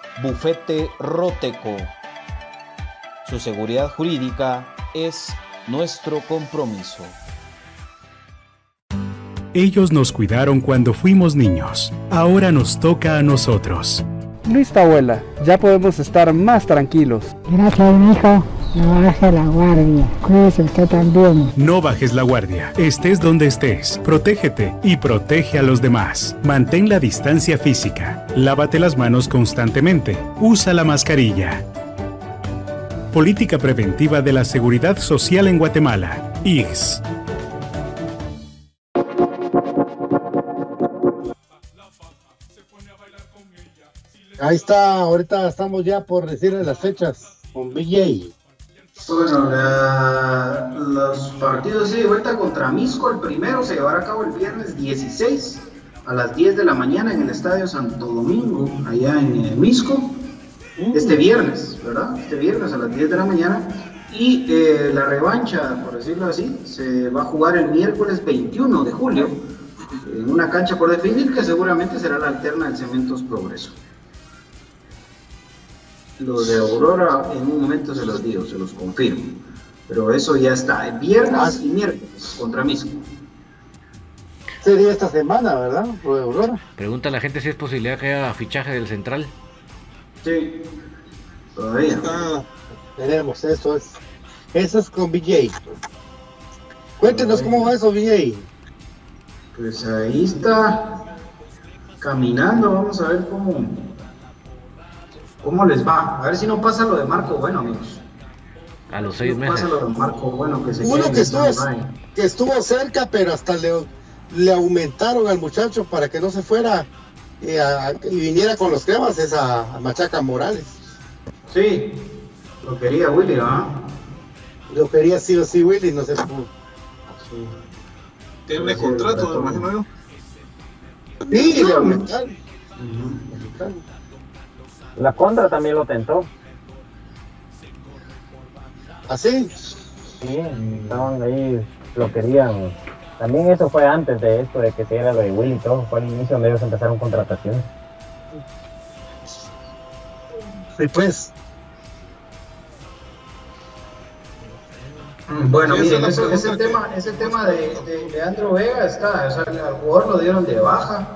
Bufete Roteco. Su seguridad jurídica es nuestro compromiso. Ellos nos cuidaron cuando fuimos niños. Ahora nos toca a nosotros. Listo, abuela. Ya podemos estar más tranquilos. Gracias, hijo. No bajes la guardia. Cuídese usted también. No bajes la guardia. Estés donde estés. Protégete y protege a los demás. Mantén la distancia física. Lávate las manos constantemente. Usa la mascarilla. Política Preventiva de la Seguridad Social en Guatemala. IGS. Ahí está, ahorita estamos ya por decirle las fechas con BJ. Bueno, los partidos de vuelta contra Misco, el primero se llevará a cabo el viernes 16 a las 10 de la mañana en el Estadio Santo Domingo, allá en eh, Misco. Mm. Este viernes, ¿verdad? Este viernes a las 10 de la mañana. Y eh, la revancha, por decirlo así, se va a jugar el miércoles 21 de julio en una cancha por definir que seguramente será la alterna del Cementos Progreso. Lo de Aurora en un momento se los digo, se los confirmo. Pero eso ya está, viernes y miércoles contra Misco. Sería esta semana, ¿verdad? Lo de Aurora. Pregunta a la gente si es posibilidad que haya fichaje del central. Sí, todavía. Ah, tenemos, eso es. Eso es con BJ. Cuéntenos cómo va eso, BJ. Pues ahí está caminando, vamos a ver cómo, cómo les va. A ver si no pasa lo de Marco Bueno, amigos. A los seis meses. Pasa lo de Marco Bueno, que se Uno que estuvo, que estuvo cerca, pero hasta le, le aumentaron al muchacho para que no se fuera y, a, y viniera con los cremas, es a, a, Machaca Morales. Sí, lo quería Willy, ¿ah? Lo quería sí o sí Willy, no se pudo. Sí. Tiene contrato, me imagino yo. Sí, le aumentaron. Uh -huh. La contra también lo tentó. ¿Así? Sí, estaban ahí, lo querían. También eso fue antes de esto, de que se era lo de Willy y todo. Fue al inicio donde ellos empezaron contrataciones. Sí, pues. Bueno, miren, ese, ese, tema, ese tema de, de, de Andrew Vega está, o sea, al jugador lo dieron de baja,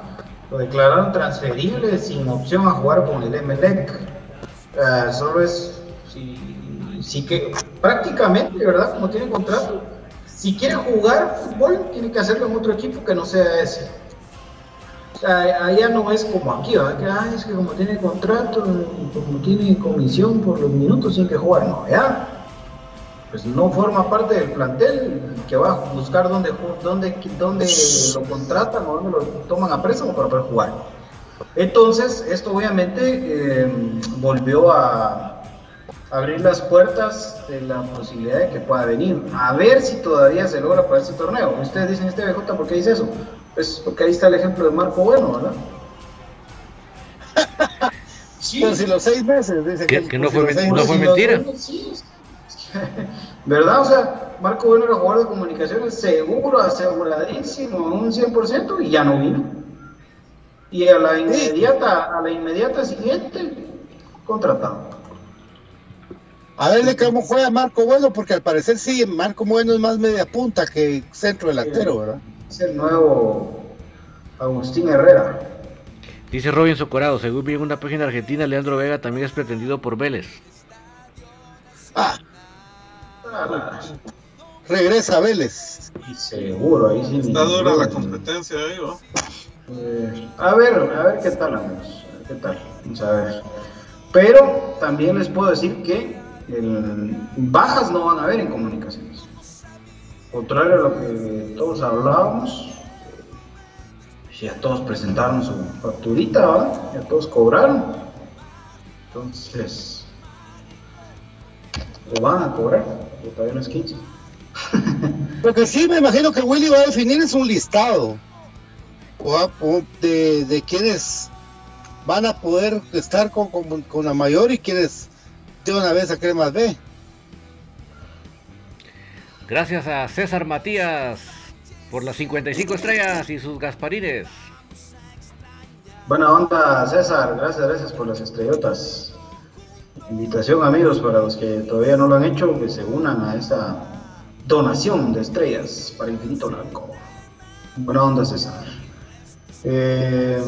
lo declararon transferible sin opción a jugar con el Emelec. Solo es, si que, prácticamente, ¿verdad? Como tiene contrato, si quiere jugar fútbol, tiene que hacerlo en otro equipo que no sea ese. O sea, allá no es como aquí, ¿verdad? Que ah, es que como tiene contrato, como tiene comisión por los minutos, tiene que jugar. No, ya pues no forma parte del plantel que va a buscar dónde, dónde, dónde lo contratan o dónde lo toman a préstamo para poder jugar. Entonces, esto obviamente eh, volvió a, abrir las puertas de la posibilidad de que pueda venir. A ver si todavía se logra para este torneo. Ustedes dicen este BJ, ¿por qué dice eso? Pues porque ahí está el ejemplo de Marco Bueno, ¿verdad? sí. Pero si los seis meses, dice que, que no, fue, no fue mentira. ¿Verdad? O sea, Marco Bueno era jugador de comunicaciones seguro, aseguradísimo, un 100% y ya no vino. Y a la inmediata, a la inmediata siguiente, contratado. A verle cómo juega Marco Bueno, porque al parecer sí, Marco Bueno es más media punta que centro delantero, ¿verdad? Es el nuevo Agustín Herrera. Dice Robin Socorado, según vi en una página argentina, Leandro Vega también es pretendido por Vélez. Ah, Regresa Vélez. seguro, ahí sí. Está dura la competencia ahí, ¿no? Eh, a ver, a ver qué tal, amigos. ¿Qué tal? Vamos a ver. Pero también les puedo decir que bajas no van a haber en comunicaciones. Contrario a lo que todos hablábamos, ya todos presentaron su facturita, ya todos cobraron. Entonces, lo van a cobrar todavía no es 15. Lo que sí me imagino que Willy va a definir es un listado de, de quienes van a poder estar con, con, la mayor y quienes de una vez a más B. Gracias a César Matías por las 55 estrellas y sus gasparines. Buena onda, César. Gracias, gracias por las estrellotas. Invitación amigos para los que todavía no lo han hecho, que se unan a esta donación de estrellas para Infinito Blanco. Buena onda César. Eh,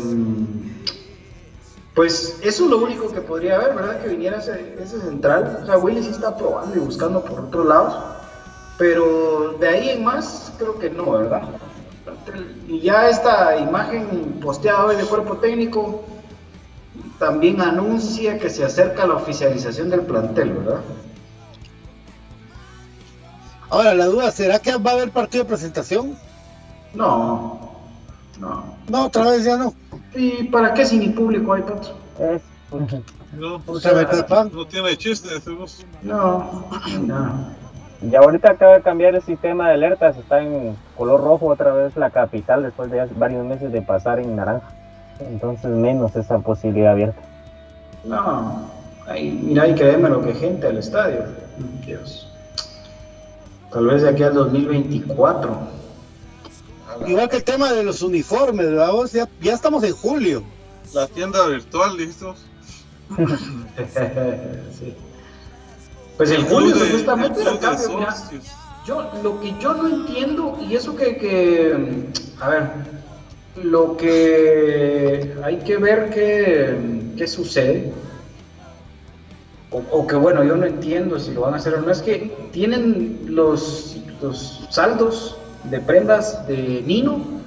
pues eso es lo único que podría haber, ¿verdad? Que viniera ese, central. O sea, Willy sí está probando y buscando por otros lados. Pero de ahí en más, creo que no, ¿verdad? Y ya esta imagen posteada hoy de cuerpo técnico también anuncia que se acerca la oficialización del plantel, ¿verdad? Ahora, la duda, ¿será que va a haber partido de presentación? No, no. No, otra vez ya no. ¿Y para qué si ni público hay, Pato? No, no tiene chiste, No, no. Y ahorita acaba de cambiar el sistema de alertas, está en color rojo otra vez la capital después de varios meses de pasar en naranja entonces menos esa posibilidad abierta. No, ahí, mira, y créeme lo que gente al estadio. Dios. Tal vez de aquí al 2024. Igual que el tema de los uniformes, ¿verdad? Ya, ya estamos en julio. La tienda virtual, listos. sí. Pues en julio supuestamente el cambio. yo, lo que yo no entiendo, y eso que, que a ver, lo que hay que ver qué, sucede, o, que bueno, yo no entiendo si lo van a hacer o no, es que tienen los, los saldos de prendas de Nino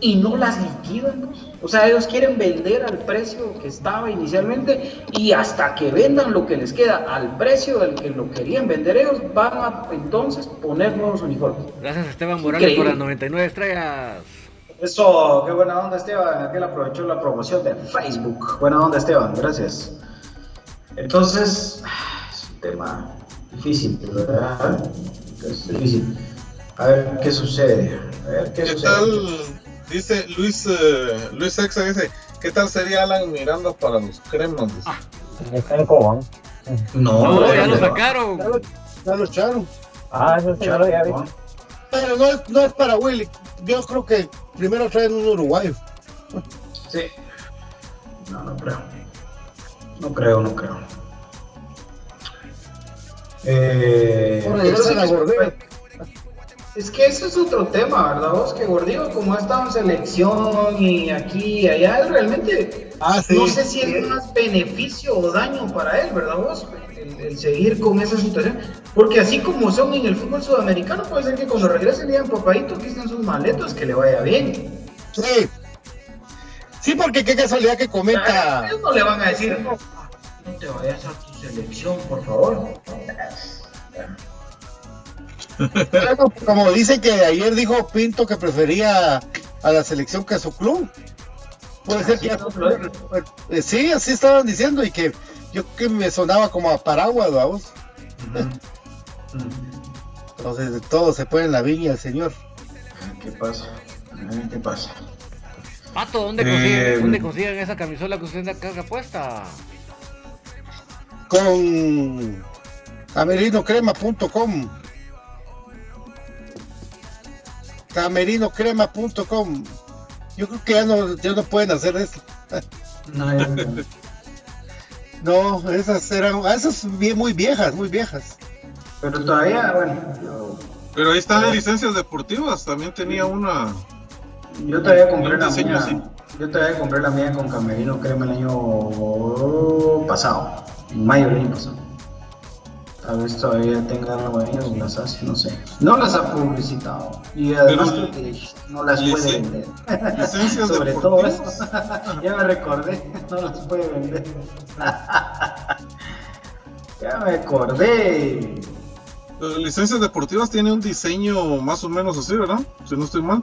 y no las liquidan. O sea, ellos quieren vender al precio que estaba inicialmente y hasta que vendan lo que les queda al precio del que lo querían vender ellos, van a entonces poner nuevos uniformes. Gracias Esteban Morales por las 99 estrellas. Eso, qué buena onda Esteban, aquel aprovechó la promoción de Facebook. Buena onda Esteban, gracias. Entonces, es un tema difícil, ¿verdad? Es difícil. A ver qué sucede. A ver qué, sucede. Tal, dice Luis, uh, Luis Exa, dice, ¿qué tal sería Alan Miranda para los cremas? Ah, está en Cobán. No, no, ya lo sacaron. Ya lo, echaron. Ah, eso sí, ya lo había visto. Pero no es, no es para Willy. Yo creo que primero traen un uruguayo. Sí. No, no creo. No creo, no creo. Eh, es que eso es otro tema, ¿verdad? Vos que Gordillo, como ha estado en selección y aquí y allá, realmente ah, no sé si es más beneficio o daño para él, ¿verdad? Vos, el, seguir con esa situación. Porque así como son en el fútbol sudamericano, puede ser que cuando regrese digan, papadito, aquí están sus maletas, que le vaya bien. Sí. Sí, porque qué casualidad que comenta. no le van a decir, no, te vayas a tu selección, por favor. como dice que ayer dijo Pinto que prefería a la selección que a su club. Puede ser que ya, eh, sí, así estaban diciendo y que yo que me sonaba como a paraguas, vamos. Entonces de todo se pone en la viña el señor. ¿Qué pasa? ¿Qué pasa? Pato, ¿dónde Eh, consiguen, ¿dónde consiguen esa camisola que usted carga puesta? Con camerinocrema.com. Camerinocrema.com. Yo creo que ya no, ya no pueden hacer eso. No, ya no. No, esas eran, esas bien, muy viejas, muy viejas. Pero todavía, bueno, yo, Pero ahí están las licencias deportivas. También tenía una. yo todavía compré la mía. así. Yo todavía compré la mía con Camerino Crema el año pasado, en mayo del año pasado. Tal vez todavía tenga algo ahí, o las hace, no sé. No las ha publicitado. Y además Pero- creo que no las puede vender. licencias Sobre todo eso. ya me recordé, no las puede vender. ya me acordé. Las licencias deportivas tiene un diseño más o menos así, ¿verdad? Si no estoy mal.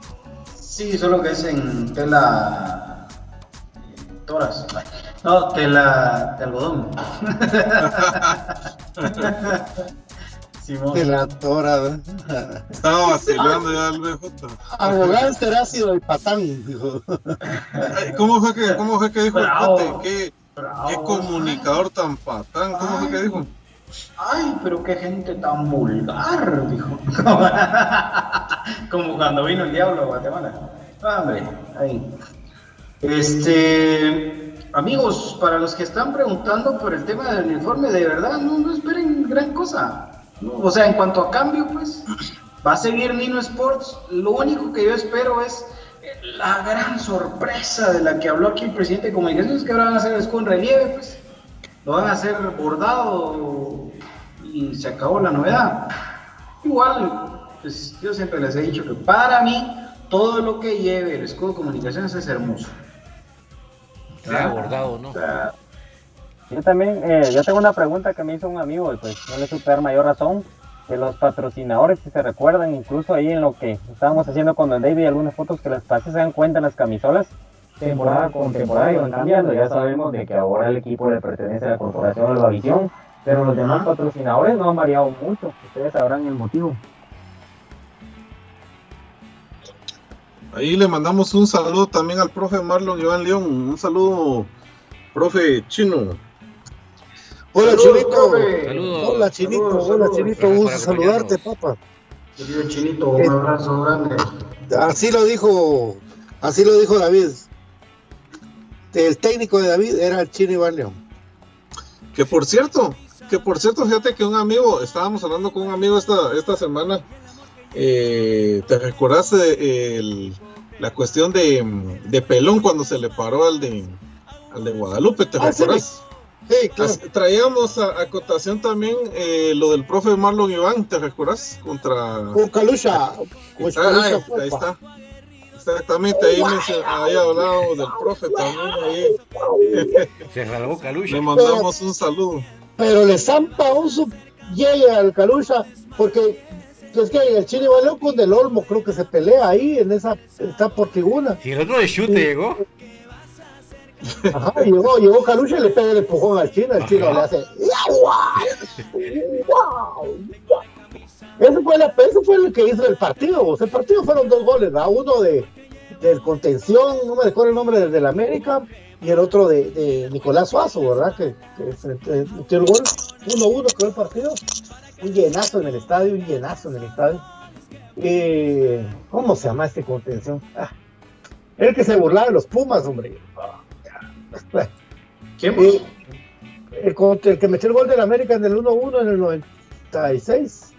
Sí, solo que es en tela. Toras. No, tela de algodón. Simón. De la tora. ¿verdad? Estaba vacilando ya el BJ. Arrogante, era ácido y patán, dijo. Ay, ¿Cómo fue que, cómo fue que dijo el. Pate? ¿Qué, qué comunicador tan patán? ¿Cómo fue que dijo? Ay, pero qué gente tan vulgar, dijo. Como cuando vino el diablo a Guatemala. Hombre. Este, amigos, para los que están preguntando por el tema del uniforme, de verdad, no, esperen gran cosa. O sea, en cuanto a cambio, pues, va a seguir Nino Sports. Lo único que yo espero es la gran sorpresa de la que habló aquí el presidente de comunicaciones, que ahora van a hacer el escudo en relieve, pues. Lo van a hacer bordado y se acabó la novedad. Igual, pues yo siempre les he dicho que para mí todo lo que lleve el escudo de comunicaciones es hermoso. Sea bordado, ¿no? Yo también, eh, yo tengo una pregunta que me hizo un amigo y pues no le supe dar mayor razón. De los patrocinadores, si se recuerdan, incluso ahí en lo que estábamos haciendo con Don David, algunas fotos que les pasé, se dan cuenta en las camisolas, temporada con temporada iban cambiando. Ya sabemos de que ahora el equipo le pertenece a la corporación Albavisión, pero los demás patrocinadores no han variado mucho. Ustedes sabrán el motivo. Ahí le mandamos un saludo también al profe Marlon Iván León. Un saludo, profe chino. Hola, Saludos, Chinito. Saludos. Hola, Chinito. Saludos, Hola. Chinito. Gracias Gusto saludarte, papá. Querido Chinito, un abrazo grande. Así lo dijo, así lo dijo David. El técnico de David era el Chino Iván León. Que por cierto, que por cierto, fíjate que un amigo, estábamos hablando con un amigo esta, esta semana. eh, ¿Te recuerdas de, el- la cuestión de, de Pelón cuando se le paró al de, al de Guadalupe? ¿Te Ah, sí. recuerdas? Sí, claro. Traíamos a, a cotación también eh, lo del profe Marlon Iván, ¿te recuerdas? Contra. Con Calucha. Con Ah, ahí, ahí está. Exactamente, ahí, mencio- ahí hablamos del profe también. Ahí. Se rasgó Calucha. Le mandamos un saludo. Pero le zampa un sub llega al Calucha porque es que el Chino Iván León con Del Olmo creo que se pelea ahí en esa está por tribuna. Si el otro de chute llegó. Ajá, y llegó, llegó Calucha y le pega el empujón al chino, el chino le hace Eso fue, la, eso fue lo que hizo el partido. o sea, el partido fueron dos goles, ¿verdad? uno de del contención, no me recuerdo el nombre del, del América, y el otro de, de Nicolás Suazo, ¿verdad? Que, que eh, metió el gol. 1-1 quedó el partido. Un llenazo en el estadio, un llenazo en el estadio. Eh, ¿Cómo se llama este contención? Ah, el que se burlaba de los Pumas, hombre. ¿Quién? Eh, el, que metió el gol del América en el 1-1 en el 96.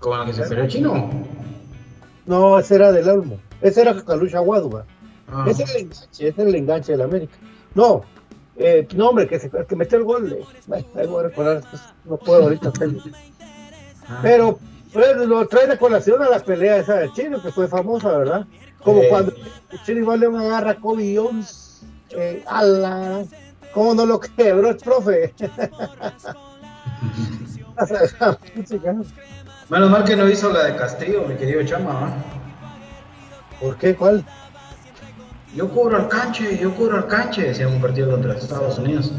¿Con el que se peleó chino? No, ese era del Olmo. Ese era Calucha Guadua. Ah. Ese era el enganche, ese era el enganche del América. No, eh, no, hombre, que se, que metió el gol. eh, bueno, ahí voy a recordar, después, no puedo ahorita hacerlo. Pero pues, lo trae de colación a la pelea esa del chino, que fue famosa, ¿verdad? Como Eh. cuando chino igual le agarra Kobe Jones. Eh, ala, ¿Cómo no lo quebró el profe? Menos mal que no hizo la de Castillo, mi querido Chama. ¿Por qué? ¿Cuál? Yo cubro al canche, yo cubro al canche, decía un partido contra Estados Unidos.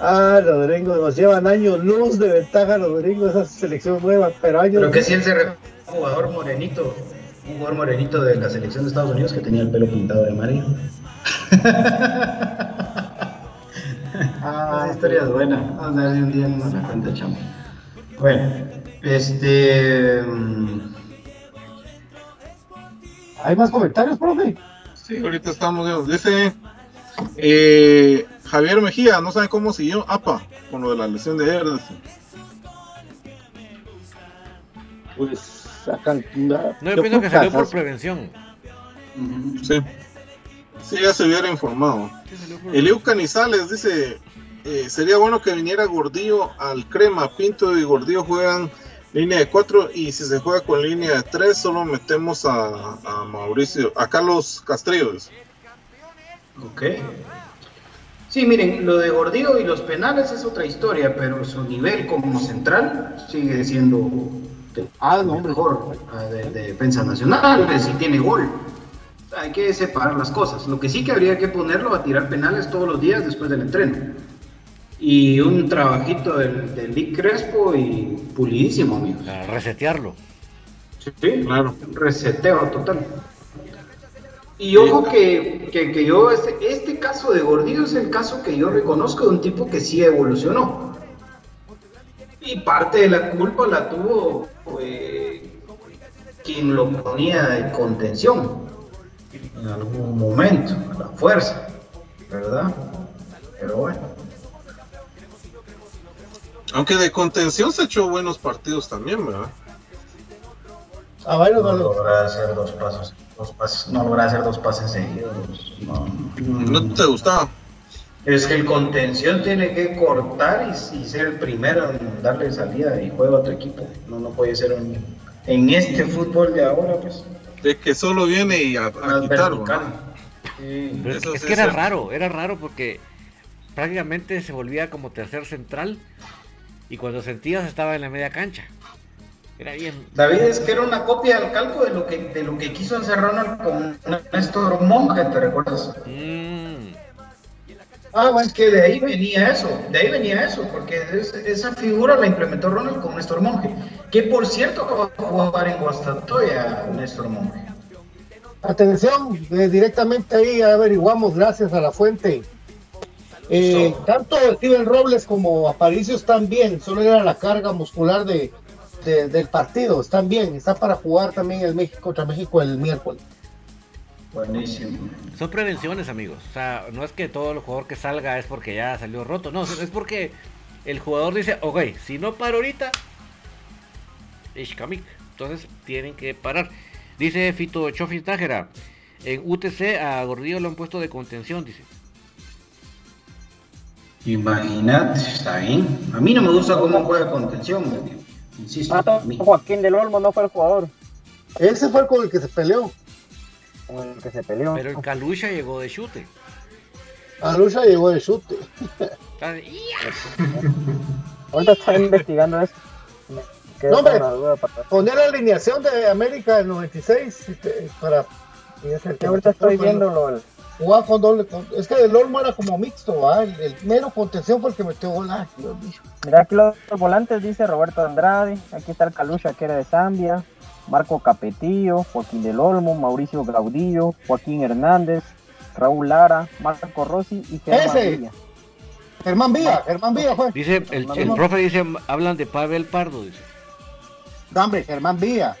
Ah, los gringos nos llevan años luz de ventaja los gringos, esa selección nueva, pero años Pero que si él se un jugador morenito, un jugador morenito de la selección de Estados Unidos que tenía el pelo pintado de amarillo. Ah, Esa historia es buena. Vamos a ver si un día nos la cuenta chamo. Bueno, este. mm, ¿Hay más comentarios, profe? Sí, ahorita estamos viendo. Dice eh, Javier Mejía, no sabe cómo siguió APA con lo de la lesión de dice. Pues acá. No, yo pienso que salió por prevención. Sí. Sí, ya se hubiera informado. Eliu Canizales dice: eh, Sería bueno que viniera Gordillo al crema. Pinto y Gordillo juegan línea de 4 y si se juega con línea de 3, solo metemos a, a Mauricio, a Carlos Castrillos. Ok. Sí, miren, lo de Gordillo y los penales es otra historia, pero su nivel como central sigue siendo de- Ah, no, mejor ah, de, de defensa nacional, si tiene gol. Hay que separar las cosas. Lo que sí que habría que ponerlo a tirar penales todos los días después del entreno. Y un trabajito del, del Lick Crespo y pulidísimo, amigos. A resetearlo. Sí, Claro. reseteo total. Y ojo que, que, que yo, este, este caso de Gordillo es el caso que yo reconozco de un tipo que sí evolucionó. Y parte de la culpa la tuvo eh, quien lo ponía de contención en algún momento, a la fuerza, ¿verdad? Pero bueno. Aunque de contención se echó buenos partidos también, ¿verdad? No no lo- logra hacer dos pasos, dos pases, no logra hacer dos pases seguidos. No, ¿No te gustaba? Es que el contención tiene que cortar y, y ser el primero en darle salida y juego a tu equipo. No, no puede ser un, en este fútbol de ahora, pues. De que solo viene y a, a más quitar, vertical. ¿verdad? Sí. Pero es, que era raro, era raro porque prácticamente se volvía como tercer central y cuando sentías estaba en la media cancha. Era bien. David es que era una copia al calco de lo que de lo que quiso hacer Ronald con Néstor Monge, ¿te recuerdas? Mm, Ah, bueno, es que de ahí venía eso, de ahí venía eso, porque es- esa figura la implementó Ronald con Néstor Monge, que por cierto acaba de jugar en Guastatoya Néstor Monge. Atención, eh, directamente ahí averiguamos gracias a la fuente. Eh, tanto Steven Robles como Aparicio están bien, solo era la carga muscular de, de- del partido, están bien, está para jugar también el México contra México el miércoles. Buenísimo. son prevenciones, amigos. O sea, no es que todo el jugador que salga es porque ya salió roto. No, es porque el jugador dice, ok, si no paro ahorita, Ishkamik. Entonces tienen que parar. Dice Fito Chofis Nájera. En UTC a Gordillo lo han puesto de contención, dice. Imagínate, está bien. A mí no me gusta cómo juega contención, insisto. Ah. Joaquín del Olmo no fue el jugador Ese fue el con el que se peleó. Con el que se peleó. Pero el Calucha llegó de chute. A Lucha llegó de chute. Ahorita está investigando eso. No, hombre. Poner la alineación de América del 96 este, para. y es el que Ahorita estoy viendo lo del- Jugaba con doble. con- es que el Olmo era como mixto, el, el mero contención fue el que metió gol. Mira aquí los volantes, dice Roberto Andrade. Aquí está el Calucha, que era de Zambia. Marco Capetillo, Joaquín del Olmo, Mauricio Gaudillo, Joaquín Hernández, Raúl Lara, Marco Rossi y Germán Ese. Villa. Germán Villa, Germán Villa fue. Dice, el, el profe dice, hablan de Pavel Pardo, dice. Hombre, Germán Villa.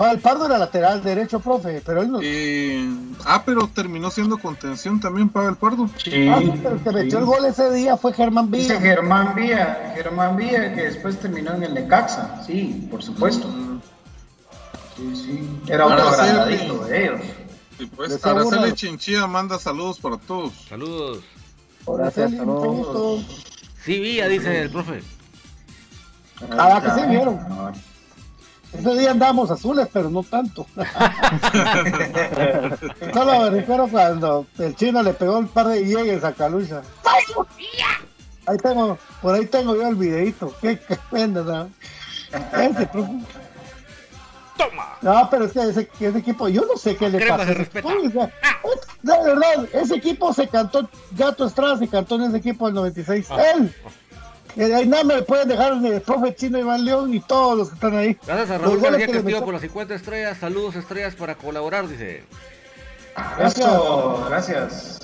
Ah, el Pardo era lateral derecho, profe, pero él no. Eh, ah, pero terminó siendo contención también para el Pardo. Sí, Ah, pero el que metió el gol ese día fue Germán Dice Villa. Germán Villa, Germán Villa, que después terminó en el Necaxa. Sí, por supuesto. Sí, sí. Era sí, agradadito de ellos. Y pues Araceli una- Chinchilla manda saludos para todos. Saludos. Gracias, saludos. Sí, Villa, dice el profe. Ah, que sí vieron. Ese día andamos azules, pero no tanto. Solo me refiero cuando el chino le pegó un par de llegues a Calucha. Ahí tengo, por ahí tengo yo el videito. Qué, qué pena, ¿no? Ese, profe. Toma. No, pero es que ese, ese equipo, yo no sé qué le pasa. sea, De verdad, ese equipo se cantó, Gato Estrada se cantó en ese equipo del 96. Ah. Él. Eh, ahí nada me pueden dejar ni el profe Chino Iván León y todos los que están ahí. Gracias a Raúl García Castillo por las 50 estrellas. Saludos estrellas para colaborar, dice. Eso, gracias.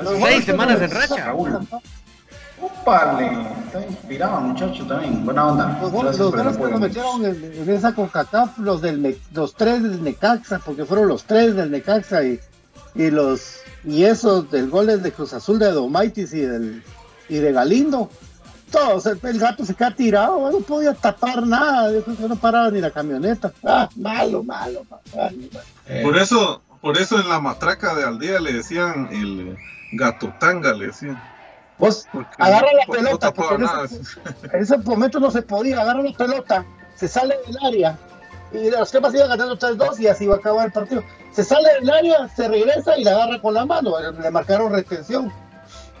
Los Seis semanas en racha. Raúl. Úpale, está inspirado, muchacho, también. Buena onda. Los, goles- Gracias los goles que nos metieron en, en esa CONCACAF, los, del, los tres del Necaxa, porque fueron los tres del Necaxa y, y los y esos del goles de Cruz Azul de Domaitis y del y de Galindo. Todos, el, el gato se queda tirado, no podía tapar nada, yo creo que no paraba ni la camioneta. Ah, malo, malo, malo, malo. Eh, Por eso, por eso en la matraca de Aldea le decían el gato tanga, le decían. Vos Porque agarra la pelota, porque en ese, en ese momento no se podía, agarra la pelota, se sale del área y los cremas iban ganando 3-2 y así va a acabar el partido. Se sale del área, se regresa y la agarra con la mano, le marcaron retención.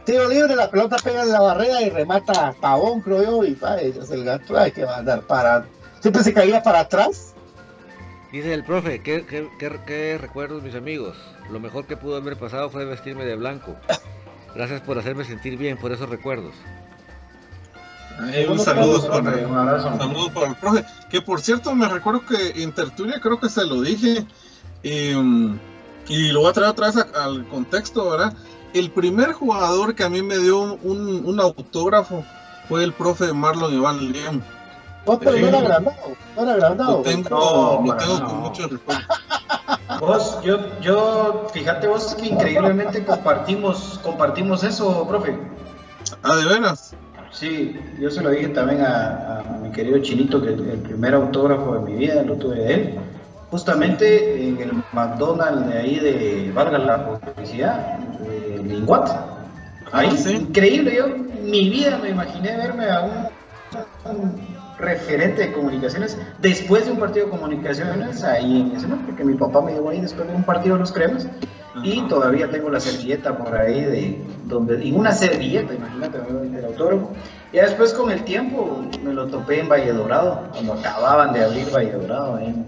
Tiro libre, la pelota pega en la barrera y remata a Pavón, creo yo, y ay, es el gato, ay, que va a andar parado. Siempre se caía para atrás. Dice el profe, ¿qué, qué, qué- qué recuerdos mis amigos? Lo mejor que pudo haber pasado fue vestirme de blanco. Gracias por hacerme sentir bien por esos recuerdos. Ahí un saludo para, un saludo el profe. Que por cierto, me recuerdo que en tertulia creo que se lo dije. eh, y lo voy a traer otra vez a- al contexto, ¿verdad? El primer jugador que a mí me dio un, un autógrafo fue el profe Marlon Iván León. Vos, pero no era agrandado, no era agrandado. Lo tengo, No, lo tengo no. con mucho recuerdo. Vos, yo, yo, fíjate vos que increíblemente compartimos, compartimos eso, profe. Ah, de veras. Sí, yo se lo dije también a, a mi querido Chinito que el, el primer autógrafo de mi vida lo tuve de él. Justamente en el McDonald's de ahí de, valga la publicidad, de Linguat. Ahí, Ah, sí. increíble, yo en mi vida me imaginé verme a un referente de comunicaciones después de un partido de comunicaciones ahí en ese ¿no? porque mi papá me llevó ahí después de un partido de los cremas y todavía tengo la servilleta por ahí de donde y una servilleta imagínate el autógrafo y ya después con el tiempo me lo topé en Valle Dorado cuando acababan de abrir Valle Dorado ahí en,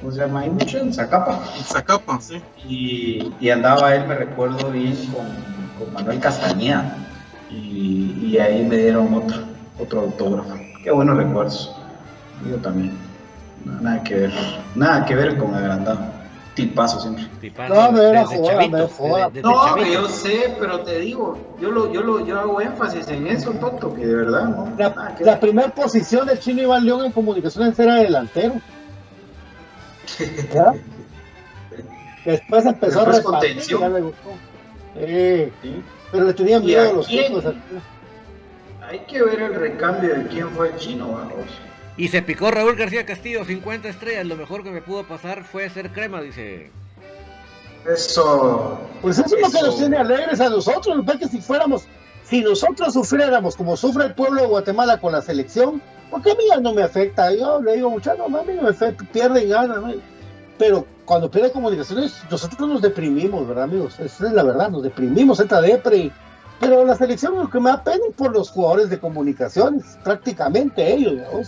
¿cómo se llama ahí mucho? en Zacapa Zacapa, sí. y, y andaba él, me recuerdo bien, con, con Manuel Castañeda. Y, y ahí me dieron otro, otro autógrafo. Qué buenos recuerdos. Yo también. Nada que ver. Nada que ver con agrandado. Tipazo siempre. Tipazo, No, me era joda, chavito, me joda. desde- desde No, chavito. que yo sé, pero te digo, yo lo, yo lo, yo hago énfasis en eso, Toto, que de verdad, no. La, la primera posición del chino Iván León en comunicaciones era delantero. ¿Ya? Después empezó Después a repartir, contención. ya le gustó. Eh, Sí. pero le tenían ¿Y miedo a a los chicos. Hay que ver el recambio de quién fue el chino, vamos. Y se picó Raúl García Castillo, 50 estrellas. Lo mejor que me pudo pasar fue ser crema, dice. Eso. Pues eso es lo que nos tiene alegres a nosotros. Lo que pasa es que si fuéramos, si nosotros sufriéramos como sufre el pueblo de Guatemala con la selección, porque a mí ya no me afecta. Yo le digo, muchachos, no, a mí no me afecta, pierden ganas. ¿no? Pero cuando pierde comunicaciones, nosotros nos deprimimos, ¿verdad, amigos? Esa es la verdad, nos deprimimos, esta depre. Pero la selección lo que me da pena por los jugadores de comunicaciones, prácticamente ellos, ¿no?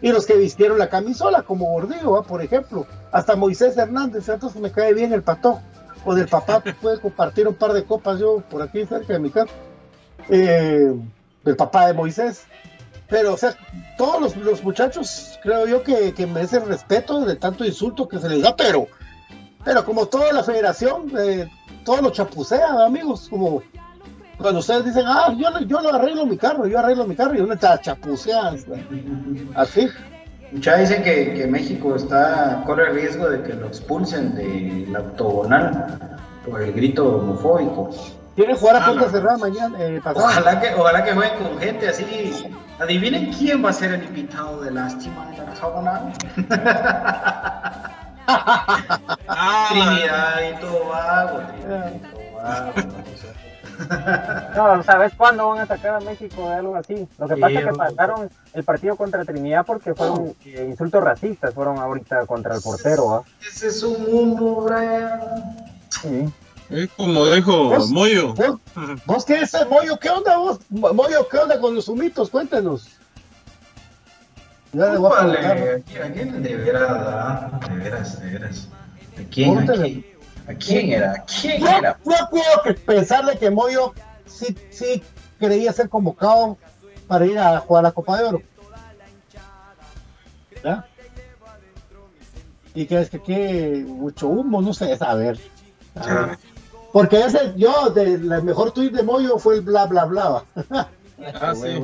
Y los que vistieron la camisola, como Gordillo, por ejemplo. Hasta Moisés Hernández, entonces me cae bien el pato. O del papá puede compartir un par de copas yo por aquí cerca de mi casa. Eh, del papá de Moisés. Pero, o sea, todos los, los muchachos creo yo que, que merecen respeto de tanto insulto que se les da, pero, pero como toda la federación, eh, todo lo chapucea, amigos, como cuando ustedes dicen, ah, yo, yo lo arreglo mi carro, yo arreglo mi carro, y uno está chapuceando, así. Ya dicen que, que México está corre el riesgo de que lo expulsen de la octogonal por el grito homofóbico. Quieren jugar a Ah, puerta no. cerrada mañana, eh, pasado. Ojalá que, ojalá que jueguen con gente así. Adivinen quién va a ser el invitado de lástima de la octogonal. Ah, Trinidad y Tobago. Trinidad y Tobago. no ¿sabes cuándo van a sacar a México de algo así? Lo que pasa es que pasaron el partido contra Trinidad porque fueron eh, insultos racistas, fueron ahorita contra el portero, ¿ah? Ese es un mundo, Brian. Sí. es como dijo ¿Vos? Moyo. ¿Vos, vos qué es, Moyo? ¿Qué onda vos? Moyo, ¿qué onda con los humitos? Cuéntenos. Ya le voy a preguntar. ¿A quién de veras, ah? de veras, de veras? ¿A quién? ¿A quién? ¿A quién era? ¿A quién yo, era? Yo puedo que pensarle que Moyo sí, sí creía ser convocado para ir a jugar la Copa de Oro. ¿Ya? Y que es que aquí mucho humo, no sé, a ver. A ver. Porque ese, yo, de, el mejor tweet de Moyo fue el bla bla bla. Ah, sí.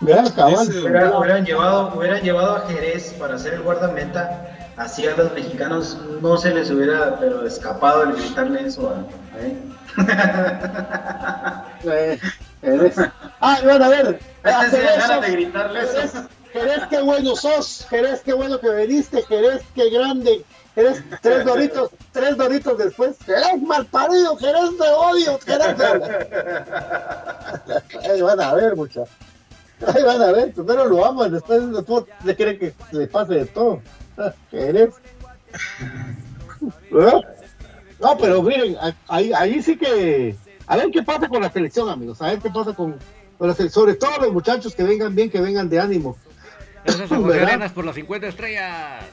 Hubieran llevado, hubieran llevado a Jerez para hacer el guardameta. Así a los mexicanos no se les hubiera pero escapado el gritarle eso a, él. Eh, Jerez. Ah, bueno, a ver. Este Jerez, ganas sos- de gritarle Jerez, eso. Jerez, qué bueno sos. Jerez, qué bueno que veniste. Jerez, qué grande. Jerez, tres doritos, tres doritos después. Jerez, mal parido. Jerez, te odio. Jerez, te- Ahí van a ver, muchachos. Ahí van a ver. Primero lo aman, después, después le quieren que le pase de todo. Jerez. ¿Verdad? No, pero miren, ahí, ahí sí que. A ver qué pasa con la selección, amigos. A ver qué pasa con, con la selección. Sobre todo los muchachos que vengan bien, que vengan de ánimo. Gracias a José. Arenas por las 50 estrellas.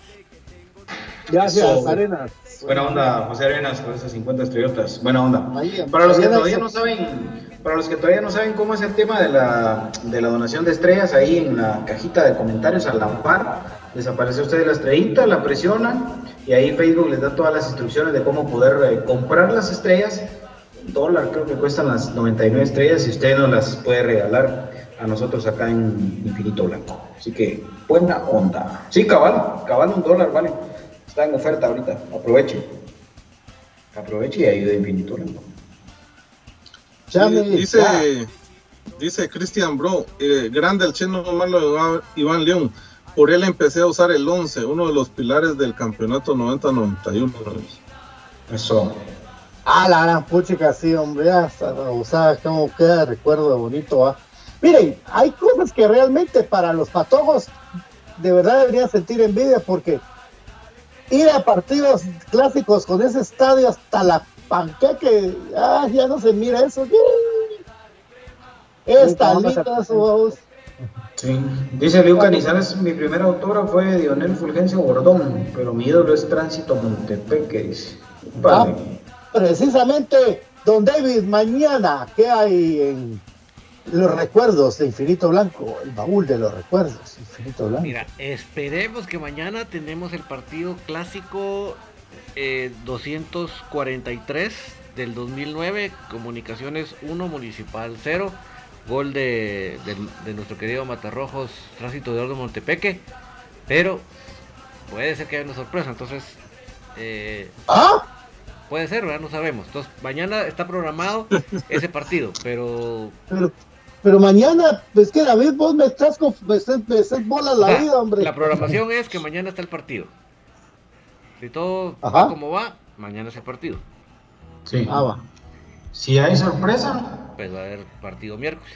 Gracias, Eso. Arenas. Buena onda, José Arenas, con esas 50 estrellotas. Buena onda. Ahí, Para los que todavía no saben, para los que todavía no saben cómo es el tema de la, de la donación de estrellas, ahí en la cajita de comentarios a la par, les aparece a ustedes la estrellita, la presionan y ahí Facebook les da todas las instrucciones de cómo poder eh, comprar las estrellas. Un dólar creo que cuestan las 99 estrellas y usted nos las puede regalar a nosotros acá en Infinito Blanco. Así que buena onda. Sí, cabal, cabal un dólar, vale. Está en oferta ahorita, aproveche. Aproveche y ayude a Infinito Blanco. Chame, dice ya. dice Cristian Bro, eh, grande el chino malo de Iván León. Por él empecé a usar el 11, uno de los pilares del campeonato 90-91. Eso. Ah, la gran puchica, sí, hombre, ya, o sea, cómo queda recuerdo bonito, ¿ah? Miren, hay cosas que realmente para los patojos de verdad deberían sentir envidia porque ir a partidos clásicos con ese estadio hasta la panqueque, ah, ya no se mira eso. Linda su voz. Sí. Dice Liu Canizales, mi primer autógrafo fue Dionel Fulgencio Gordón, pero mi ídolo es Tránsito Montepeque, dice. Vale. Precisamente, don David, mañana, ¿qué hay en los recuerdos de Infinito Blanco? El baúl de los recuerdos, Infinito Blanco. Mira, esperemos que mañana tenemos el partido clásico eh, 243 del 2009, Comunicaciones 1, Municipal 0, gol de, de- de nuestro querido Matarrojos, Tránsito de Oro Montepeque, pero puede ser que haya una sorpresa, entonces... eh, ¿Ah? Puede ser, ¿verdad? No sabemos. Entonces, mañana está programado ese partido, pero Pero, pero mañana, es que David, vos me estás, con, me estás, me estás bolas la O sea, vida, hombre. La programación es que mañana está el partido. Si todo Ajá. va como va, mañana es el partido. Sí. Ah, va. Si hay sorpresa, Pues va a haber partido miércoles.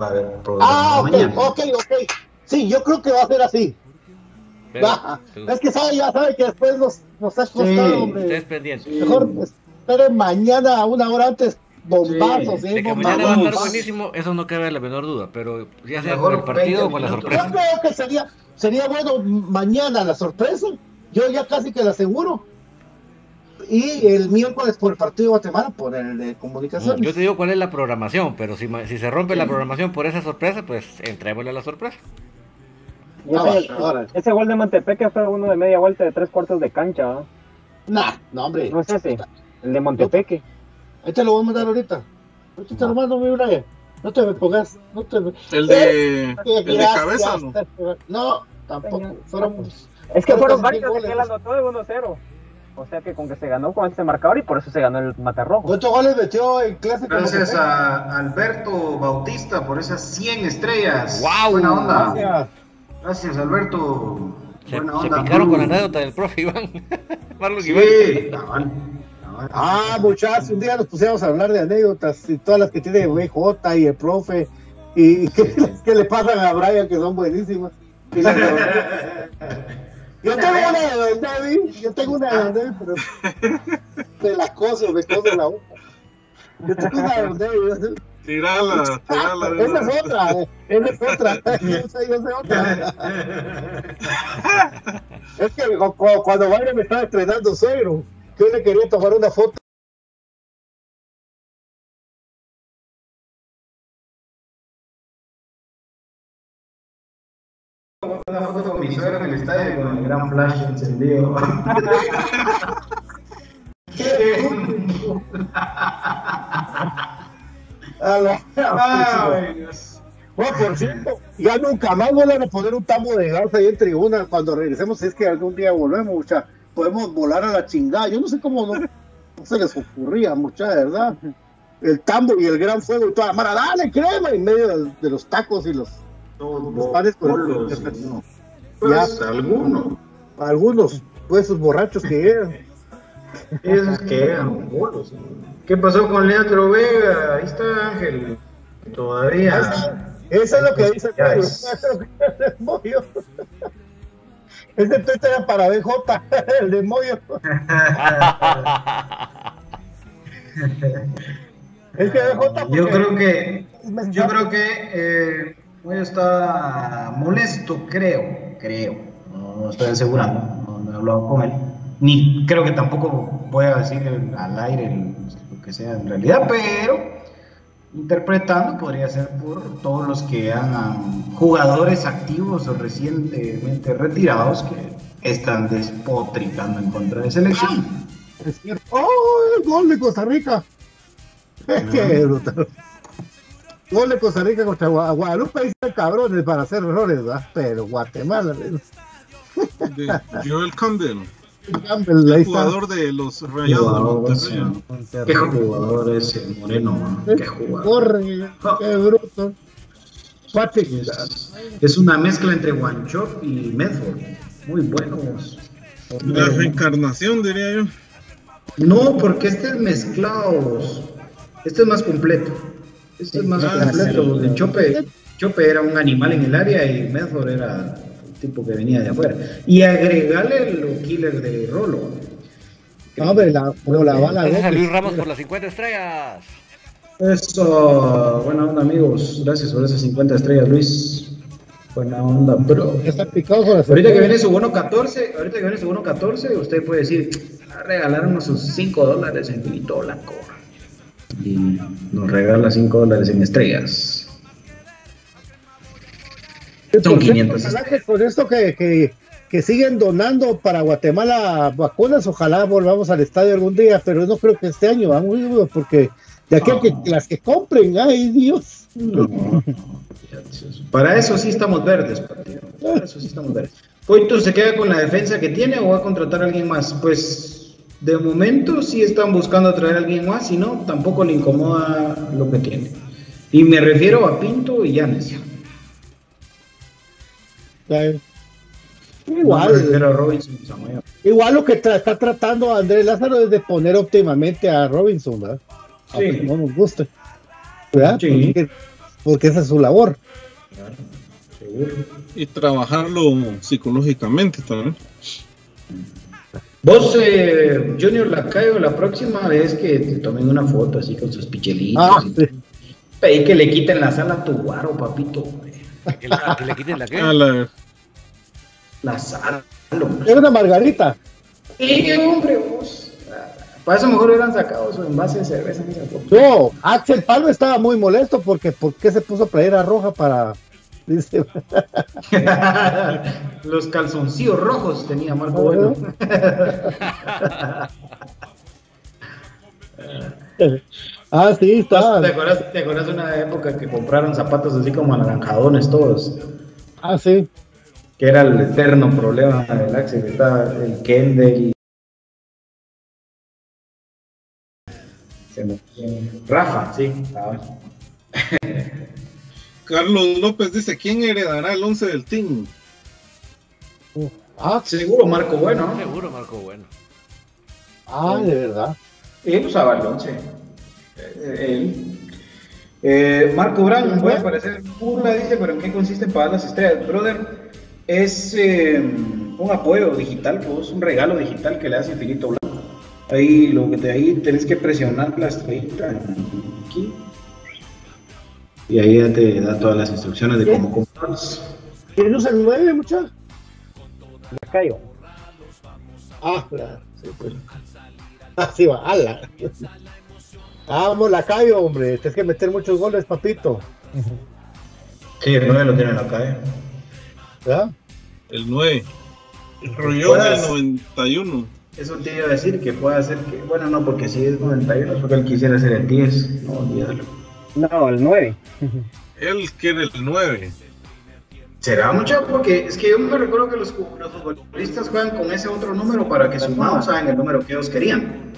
va a haber programa Ah, ok, mañana. ok, ok. Sí, yo creo que va a ser así. Pero, Va. Es que sabe, ya sabe que después nos, nos ha costado, Sí. pendientes. Mejor esperen mañana, una hora antes, bombazos, Sí, ¿sí? De que bombazos. mañana va a estar buenísimo, eso no cabe la menor duda. Pero ya sea con el partido o 20 con la minutos. Yo sorpresa. creo que sería, sería bueno mañana la sorpresa. Yo ya casi que la aseguro. Y el miércoles por el partido de Guatemala, por el de comunicaciones. Yo te digo cuál es la programación, pero si, si se rompe la programación por esa sorpresa, pues entrémosle a la sorpresa. Y ese, gol de Montepeque fue uno de media vuelta de tres cuartos de cancha. ¿no? Nah, no, hombre. No es ese, el de Montepeque. Ahí te lo voy a mandar ahorita. Ahorita te lo mando, mi Brian. No te me pongas. No te me... El de, Eh, el de cabeza, ¿no? No, tampoco. Fueron. Es que fueron varios que él anotó de 1-0. O sea que con que se ganó con ese marcador y por eso se ganó el Matarrojo. ¿Cuántos goles metió en clásico? Gracias a Alberto Bautista por esas 100 estrellas. ¡Guau! Buena onda. Gracias. Gracias, Alberto. Se, Buena se onda. picaron con la Bruno. anécdota del profe Iván. Marlon Iván. Sí, cabal. Ah, muchachos, un día nos pusiéramos a hablar de anécdotas y todas las que tiene BJ y el profe y que, que le pasan a Brian que son buenísimas. Y las de- yo tengo una de Don David, yo tengo una de Don David, pero me la coso, me coso la boca. Yo tengo una de Don David, Tirala, tirala. Esa es otra, eh, esa es otra, esa es otra. es que cuando Bayern me estaba estrenando suegro, yo le quería tomar una foto mi suegra en el estadio con el gran flash encendido. Ay, Dios. Bueno, por cierto, ya nunca más vuelvan a poner un tambo de gas ahí en tribuna cuando regresemos, si es que algún día volvemos, mucha, podemos volar a la chingada. Yo no sé cómo no, se les ocurría, mucha, verdad. El tambo y el gran fuego y toda la mara, dale crema en medio de, de los tacos y los los panes con Pues algunos. Algunos, pues esos borrachos que llegan. Esos que eran bolos. ¿Qué pasó con Leandro Vega? Ahí está Ángel. Todavía. Eso es lo que dice el Moyo. Ese Twitter era para BJ, el de Moyo. es que BJ. Yo creo que. Yo creo que. Eh, Moyo está molesto, creo. Creo. No, estoy asegurando. No, no he hablado con él ni creo que tampoco voy a decir al aire lo que sea en realidad, pero interpretando podría ser por todos los que hagan jugadores activos o recientemente retirados que están despotricando en contra de selección. Es cierto. ¡Oh! El gol de Costa Rica. Qué brutal. Gol de Costa Rica contra Guadalupe. Hay cabrones para hacer errores, ¿verdad? Pero Guatemala. De Joel Campbell. El jugador de los Rayados de Monterrey. Qué jugador ese, Moreno. Qué jugador. Corre, qué bruto. Es, es, una mezcla entre One Chop y Medford. Muy buenos. La reencarnación, diría yo. No, porque este es mezclado. Este es más completo. Este es más ah, completo. El Chope, Chope era un animal en el área y Medford era tipo que venía de afuera. Y agregarle el killer de Rolo. No, hombre, la, la bala. Gracias a Luis Ramos por las 50 estrellas. Eso, buena onda, amigos. Gracias por esas 50 estrellas, Luis. Buena onda, bro. Está picado con Ahorita que viene su bono 14, ahorita que viene su bono 14, usted puede decir, regalarnos sus 5 dólares en Finito Blanco. Y nos regala 5 dólares en estrellas. Son 500. con esto que, que, siguen donando para Guatemala vacunas, ojalá volvamos al estadio algún día, pero no creo que este año, vamos, porque de aquí a que las que compren, ay Dios. Para eso sí estamos verdes, partido. Para eso sí estamos verdes. Coito se queda con la defensa que tiene o va a contratar a alguien más. Pues de momento sí están buscando traer a alguien más, si no, tampoco le incomoda lo que tiene. Y me refiero a Pinto y Yanes. Igual, igual lo que está tratando Andrés Lázaro es de poner óptimamente a Robinson, ¿verdad? Sí. no nos guste. ¿verdad? Porque, esa es su labor. Y trabajarlo psicológicamente también. Vos, eh, Junior Lacayo, la próxima vez que te tomen una foto así con sus pichelitos. Ah, y que le quiten la sala a tu guaro, papito. ¿Que le, quiten la qué? la... la sal. Es una margarita. Sí, hombre, vos. Para eso mejor hubieran sacado su envase de cerveza. No, Axel Palma estaba muy molesto porque ¿por qué se puso playera roja para... Dice... Los calzoncillos rojos tenía Marco Bueno. Ah, sí, está. ¿Te acuerdas, ¿Te acuerdas de una época que compraron zapatos así como anaranjadones todos? Ah, sí. Que era el eterno problema del Axel, estaba el Kendall. Rafa, sí. Carlos López dice, ¿quién heredará el 11 del team? ah, seguro Marco Bueno. Seguro Marco Bueno. Ah, de verdad. Él usaba el 11. Eh, Marco Brown, puede parecer burla, dice, pero ¿en qué consiste pagar las estrellas? Brother, es eh, un apoyo digital, pues, un regalo digital que le hace Infinito Blanco. Ahí, lo que te, ahí tenés que presionar la estrellita aquí Y ahí ya te da todas las instrucciones de cómo comprarlos. ¿Quién usa el 9, muchachos? Lacayo. Ah, claro. Sí, pues. Así va, ala. Vamos, Lacayo, hombre. Tienes que meter muchos goles, papito. Sí, el 9 lo tiene en la calle. ¿Verdad? El 9. Rolló en el Puedas- 91. Eso te iba a decir que puede hacer que. Bueno, no, porque si es 91 es porque él quisiera hacer el 10. No, olvídalo. No, el 9. Él quiere el 9. ¿Será mucho? Porque es que yo me recuerdo que los, los futbolistas juegan con ese otro número para que sumados hagan el número que ellos querían.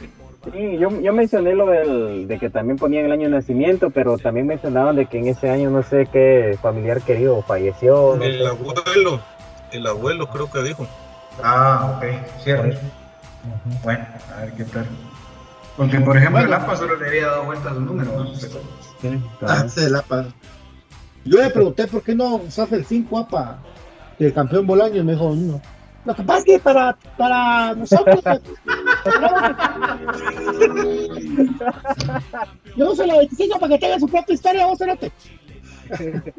Sí, yo, yo mencioné lo del, de que también ponían el año de nacimiento, pero también mencionaban de que en ese año no sé qué familiar querido falleció. no El sé. abuelo. El abuelo creo que dijo. Ah, ok, cierto. Bueno, a ver qué tal. Porque, por ejemplo, el APA solo le había dado vueltas un número. ¿no? Ah, se la pa- Yo le pregunté por qué no usas el 5, apa. Y el campeón Bolaños me dijo, no. Lo que pasa es que para, para nosotros. Yo uso la 25 para que tenga su propia historia, vos cerote.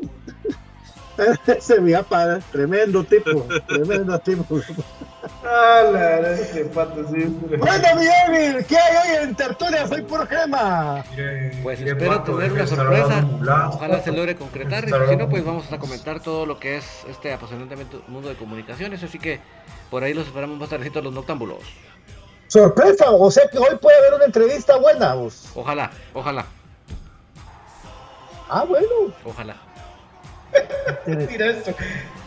Ese es mi apa, tremendo tipo, tremendo tipo. Ah, la verdad es que pato siempre. Bueno, Miguel, ¿qué hay hoy en tertulia? Soy puro crema. Pues espero tener una sorpresa. Ojalá se logre concretar. Y si no, pues vamos a comentar todo lo que es este apasionante mundo de comunicaciones. Así que por ahí los esperamos más tardecito los noctámbulos. Sorpresa, o sea que hoy puede haber una entrevista buena, vos. Ojalá, ojalá, Ah, bueno. ojalá. Mira esto.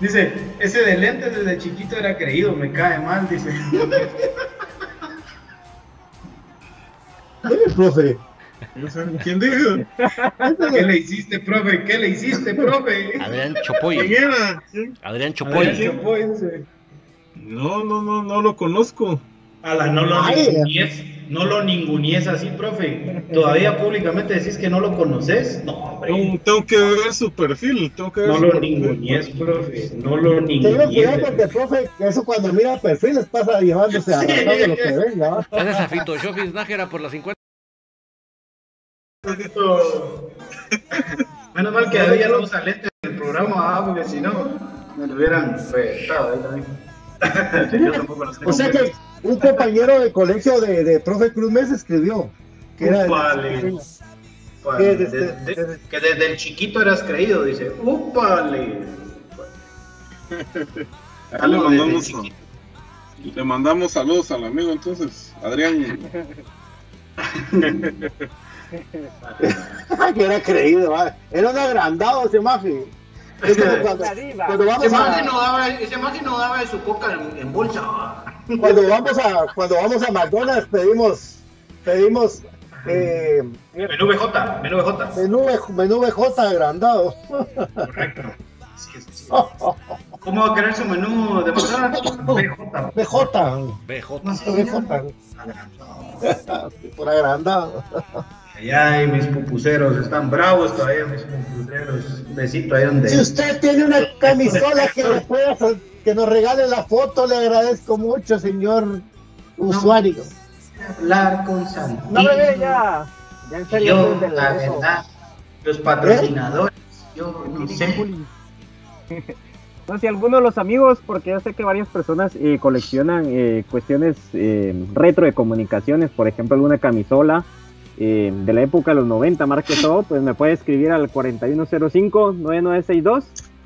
Dice, ese de lentes desde chiquito era creído, me cae mal, dice. Dime, profe. ¿Quién dijo? ¿Qué le hiciste, profe? ¿Qué le hiciste, profe? Adrián Chopoy. ¿Quién era? Adrián Chopoy. Adrián Chopoy, dice. No, no, no, no lo conozco. Ala, no lo Ay. ningunees, no lo ningunees así, profe. ¿Todavía públicamente decís que no lo conoces? No, hombre. Tengo, tengo que ver su perfil. Tengo que ver No su lo perfil. ningunees, profe. No lo Tengo cuidado porque profe, eso cuando mira perfiles pasa llevándose a de lo que venga. Gracias a Fito Shofis Nájera por las 50. Menos mal que hoy ya no usa lentes en el programa, ah, porque si no, me lo hubieran retado ahí también. Yo tampoco los tengo O sea que un compañero de colegio de, de profe Cruz me escribió que era. Úpale. que De- desde- de- desde- que desde el chiquito eras creído, dice. ¡Úpale! Ahí le mandamos, le mandamos saludos al amigo entonces, Adrián. que era creído, ¿va? era un agrandado ese como cuando, cuando Ese vamos a, no daba, ese maje no daba de su coca en, en bolsa. Cuando vamos a cuando vamos a McDonald's pedimos pedimos eh, Menú BJ, menú BJ. menú, menú BJ agrandado. Correcto. Sí. ¿Cómo va a querer su menú de McDonald's? BJ. BJ. BJ. BJ. Por agrandado. Allá hay mis pupuseros, están bravos todavía mis pupuseros. Un besito ahí donde. Si usted tiene una camisola que, le pueda, que nos regale la foto, le agradezco mucho, señor usuario. Hablar con Santino. No, bebé, ya. Ya en serio, Yo, la eso. verdad, los patrocinadores, yo no sé. No, si alguno de los amigos, porque yo sé que varias personas eh, coleccionan eh, cuestiones eh, retro de comunicaciones, por ejemplo, alguna camisola eh, de la época de los 90, marque todo, pues me puede escribir al 4105-9962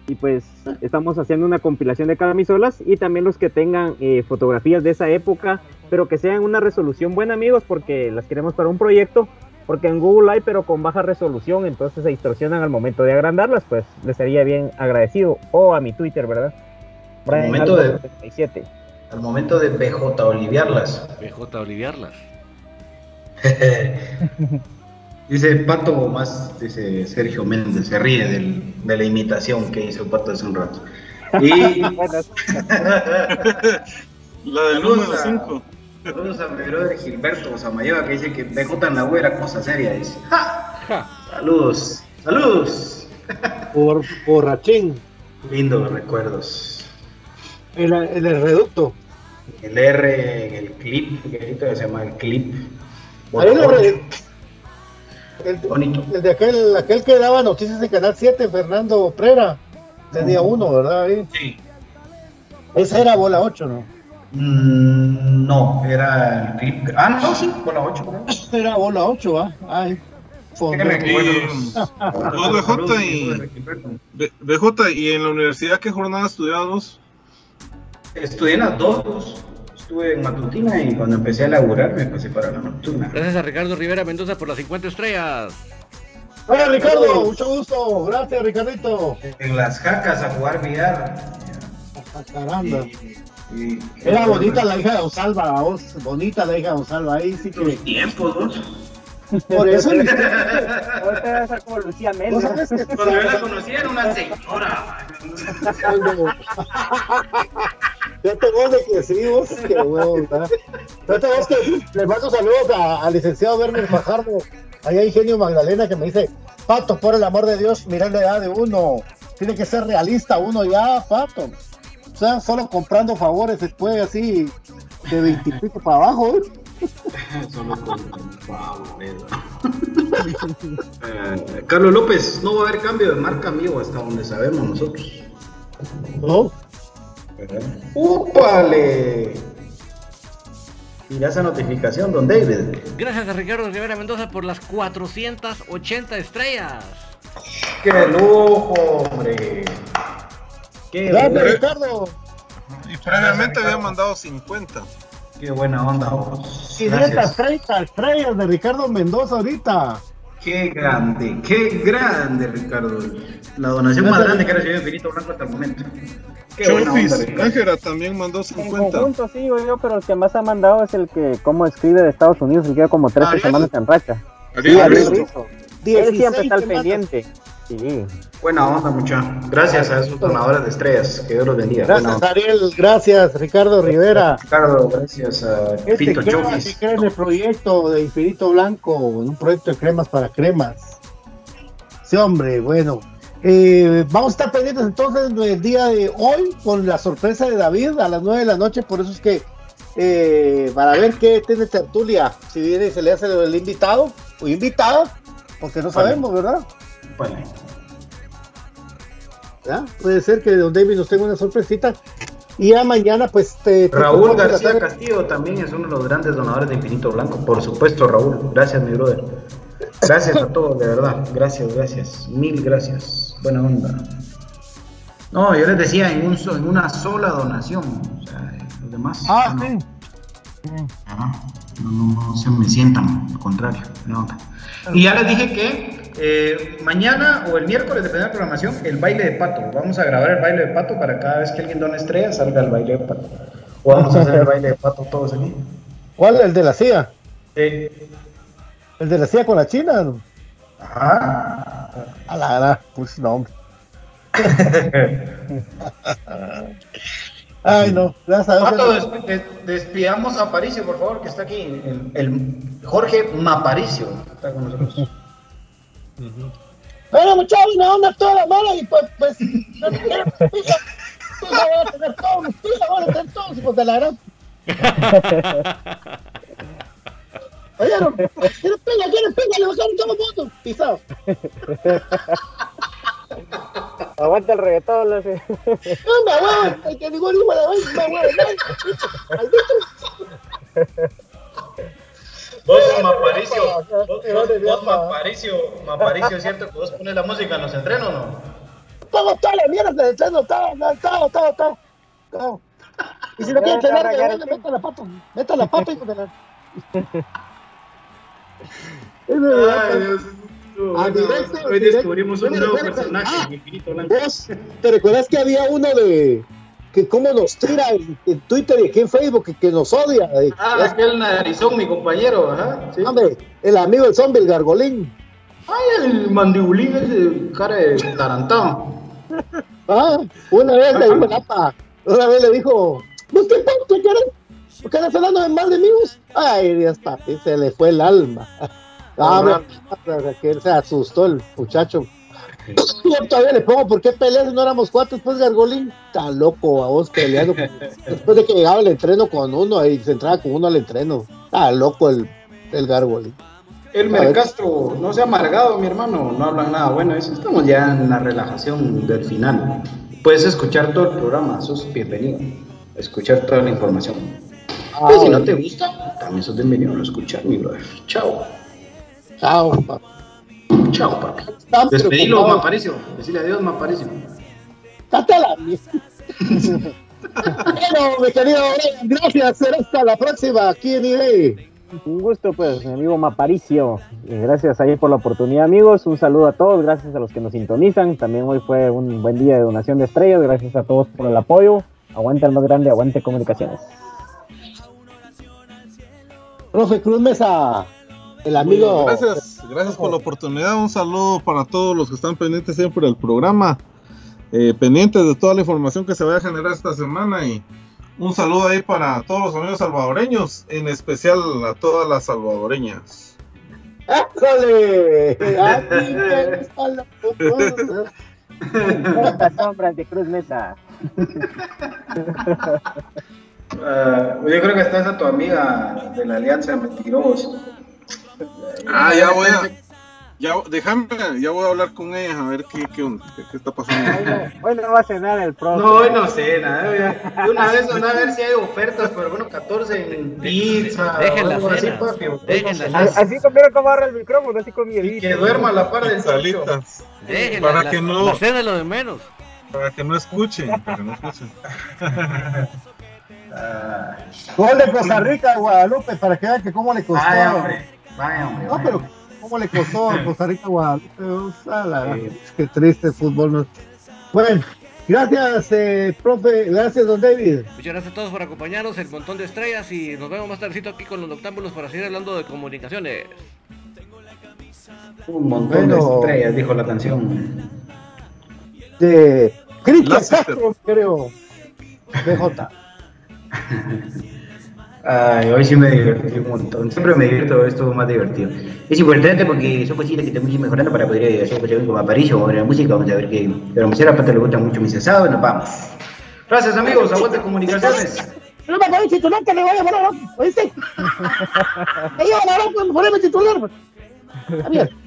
y pues estamos haciendo una compilación de camisolas y también los que tengan eh, fotografías de esa época, pero que sean una resolución buena, amigos, porque las queremos para un proyecto. Porque en Google hay, pero con baja resolución, entonces se distorsionan al momento de agrandarlas, pues les sería bien agradecido. O a mi Twitter, ¿verdad? Brian momento Aldo de- 77. Al momento de BJ Oliviarlas. BJ Oliviarlas. dice Pato más, dice Sergio Méndez, se ríe del- de la imitación que hizo Pato hace un rato. Y La del Saludos número a- 5. saludos a mi brother Gilberto Samayoa que dice que BJ en la U era cosa seria, dice. ¡Ja! Saludos, saludos. Por borrachín. Lindos recuerdos. En, la- en el reducto. El R en el clip, que ahorita se llama el clip. Ahí lo El, el, de aquel, aquel que daba noticias en Canal 7, Fernando Prera. Tenía uno, ¿verdad? Sí. Esa era bola 8, ¿no? Mm, no, era el Ah, no, sí, bola 8. Era bola 8, ¿ah? Ay. BJ y, BJ, ¿y en la universidad qué jornada estudiados? Estudié en las dos. Estuve en matutina y cuando empecé a laburar me pasé para la nocturna. Gracias a Ricardo Rivera Mendoza por las 50 estrellas. Hola Ricardo, mucho gusto. Gracias Ricardito. En las jacas a jugar billar. Ah, caramba. Era bonita la hija de Osalva, vos. Bonita la hija de Osalva. Ahí sí que. Los tiempos, vos. Por eso. Ahorita como Lucía Méndez. Cuando yo la conocí era una señora. Ya te voy de que vos, que huevo, ¿verdad? Ya te vos que le mando saludos al licenciado Werner Fajardo, allá Ingenio Magdalena, que me dice, Pato, por el amor de Dios, mira la edad de uno, tiene que ser realista uno ya, Pato. O sea, solo comprando favores puede así de veintipico para abajo, ¿eh? Solo. Eh, Carlos López, no va a haber cambio de marca amigo hasta donde sabemos nosotros. No. ¡Upale! Mira esa notificación, don David. Gracias a Ricardo Rivera Mendoza por las 480 estrellas. ¡Qué lujo, hombre! ¡Qué Grande, Ricardo! Y previamente había mandado 50. ¡Qué buena onda! 530 estrellas de Ricardo Mendoza ahorita. ¡Qué grande! ¡Qué grande, Ricardo! La donación más grande que ha recibido Infinito Blanco hasta el momento. Ángela también mandó 50. En conjunto, sí, yo, pero el que más ha mandado es el que, como escribe de Estados Unidos, y queda como 13 semanas en racha. Sí, Ariel Él siempre está al pendiente. Sí. Buena onda, mucha. Gracias a esos donadores de estrellas. Que Dios los bendiga. Gracias, Ariel. Gracias, Ricardo Rivera. Ricardo, gracias a este Pinto Chofis. en el proyecto de Infinito Blanco, un proyecto de cremas para cremas. Sí, hombre, bueno. Eh, vamos a estar pendientes entonces del día de hoy con la sorpresa de David a las 9 de la noche, por eso es que eh, para ver qué tiene tertulia, si viene y se le hace el invitado o invitada, porque no sabemos, ¿verdad? Vale. ¿Ya? Puede ser que Don David nos tenga una sorpresita. Y ya mañana, pues. Te, Raúl García Castillo también es uno de los grandes donadores de Infinito Blanco. Por supuesto, Raúl. Gracias, mi brother. Gracias a todos, de verdad. Gracias, gracias. Mil gracias buena onda. No, yo les decía en, un, en una sola donación. O sea, los demás. Ah, sí. No, no, se me sientan, al contrario. Y ya les dije que eh, mañana o el miércoles, depende de la programación, el baile de pato. Vamos a grabar el baile de pato para cada vez que alguien dona estrellas salga el baile de pato. O vamos a hacer el baile de pato todos aquí. ¿Cuál? ¿El de la CIA? Sí. ¿El de la CIA con la China? Ajá. A la verdad, pues no. Ay, no, gracias a Dios. despidamos a Paricio, por favor, que está aquí. El, Jorge Maparicio está con nosotros. Bueno, muchachos, una onda toda la mala y pues, pues, no quiero, pues, pues, voy a tener todos mis pilas, voy a tener todos, hijos de la gran. ¿Oyeron? ¿Quieren pega? ¿Quieren pega? Le bajaron todo el mundo. Pisado. Aguanta el reggaetón, no sé. No, me aguanta, que hijo de me aguanta. Vos, Maparicio, vos, vos, Maparicio, Maparicio, ¿es cierto que vos pones la música en los entrenos o no? Pongo toda la mierda del entreno, todo, todo, todo, todo. todo. Y si no quieres entrenar, meta la pata, meta la pata, hijo de la... Verdad. Dios, a directo, hoy descubrimos un nuevo personaje, ah, Infinito Blanco. ¿Te recuerdas que había uno de que cómo nos tira en, Twitter y aquí en Facebook que, que nos odia? Ah, es, aquel narizón, mi compañero, ajá. Sí. Hombre, el amigo del zombie, el gargolín. Ay, el mandibulín ese cara de tarantado. ah, una vez le dijo Napa, una vez le dijo, ¿vos qué, qué querés? ¿Por qué andas hablando de mal de amigos? Ay, Dios, papi, se le fue el alma. Ah, que él se asustó el muchacho. Yo todavía le pongo, ¿por qué peleas no éramos cuatro después de Gargolín? Está loco a vos peleando. después de que llegaba el entreno con uno y se entraba con uno al entreno. Está loco el, el Gargolín. Elmer Castro, no se ha amargado, mi hermano, no hablan nada bueno. Eso estamos ya en la relajación del final. Puedes escuchar todo el programa, sos bienvenido. Escuchar toda la información. Ah, Pues si no te gusta, también sos bienvenido a escuchar, mi brother. Chao. Chao, papi. Chao, papi. Despedilo. Maparicio. Decirle adiós, Maparicio. Date a la mierda. bueno, mi querido gracias. Será hasta la próxima aquí en eBay. Un gusto, pues, mi amigo Maparicio. Y gracias ahí por la oportunidad, amigos. Un saludo a todos, gracias a los que nos sintonizan. También hoy fue un buen día de donación de estrellas. Gracias a todos por el apoyo. Aguante el más grande, aguante comunicaciones. Profe Cruz Mesa, el amigo. Gracias, gracias por la oportunidad. Un saludo para todos los que están pendientes siempre del programa, eh, pendientes de toda la información que se vaya a generar esta semana y un saludo ahí para todos los amigos salvadoreños, en especial a todas las salvadoreñas. ¡Éjole! A ti te gustan las sombras de Cruz Mesa. Ah, yo creo que está esa tu amiga de la Alianza Mentirosos. Ah, ya voy a, ya, déjame, ya voy a hablar con ella a ver qué, qué, onda, qué, qué está pasando. Hoy no va a cenar el profe. No, hoy no nada. ya. De una vez andaba a ver si hay ofertas, pero bueno, 14 en pizza. Dejen o la algo así, cena. papi. Dejen la Hoy no A- sé. Así comieron como agarra el micrófono, así con miedito. Que duerma a la par del. Salitas, Déjenla, Para la, que no- la cena es lo de menos. para que no escuchen, para que no escuchen. Ah, Gol de Costa Rica a Guadalupe para que vean que cómo le costó. Vaya, hombre. Vaya, hombre. No, pero cómo le costó a Costa Rica Guadalupe. O sea, la- Sí. Qué triste fútbol. ¿no? Bueno, gracias, eh, profe. Gracias, don David. Muchas gracias a todos por acompañarnos, el montón de estrellas y nos vemos más tardecito aquí con los noctámbulos para seguir hablando de comunicaciones. Un montón de estrellas, dijo la canción. De Cristian Castro, creo. BJ. Ay, hoy sí me divertí un montón. Siempre me divierto, esto más divertido. Es importante porque son cositas que tenemos que ir mejorando para poder hacer cosas como Aparicio o la música. Vamos a ver qué. Pero a mi señora Pata le gusta mucho mis asados y nos vamos. Gracias, amigos. Aguante comunicaciones. No me parece titular que le voy a poner. ¿oíste? Me lleva la hora por ponerme titular. Está bien.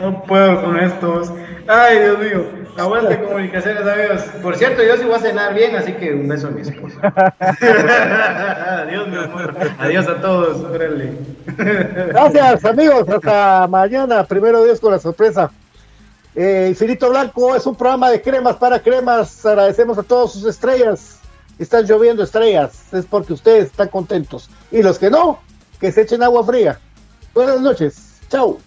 No puedo con estos. Ay, Dios mío. Aguante comunicaciones, amigos. Por cierto, yo sí voy a cenar bien, así que un beso a mi esposa. Adiós, mi amor. Adiós a todos. Órale. Gracias, amigos. Hasta mañana. Primero Dios con la sorpresa. Eh, Infinito Blanco es un programa de cremas para cremas. Agradecemos a todos sus estrellas. Están lloviendo estrellas. Es porque ustedes están contentos. Y los que no, que se echen agua fría. Buenas noches. Chao.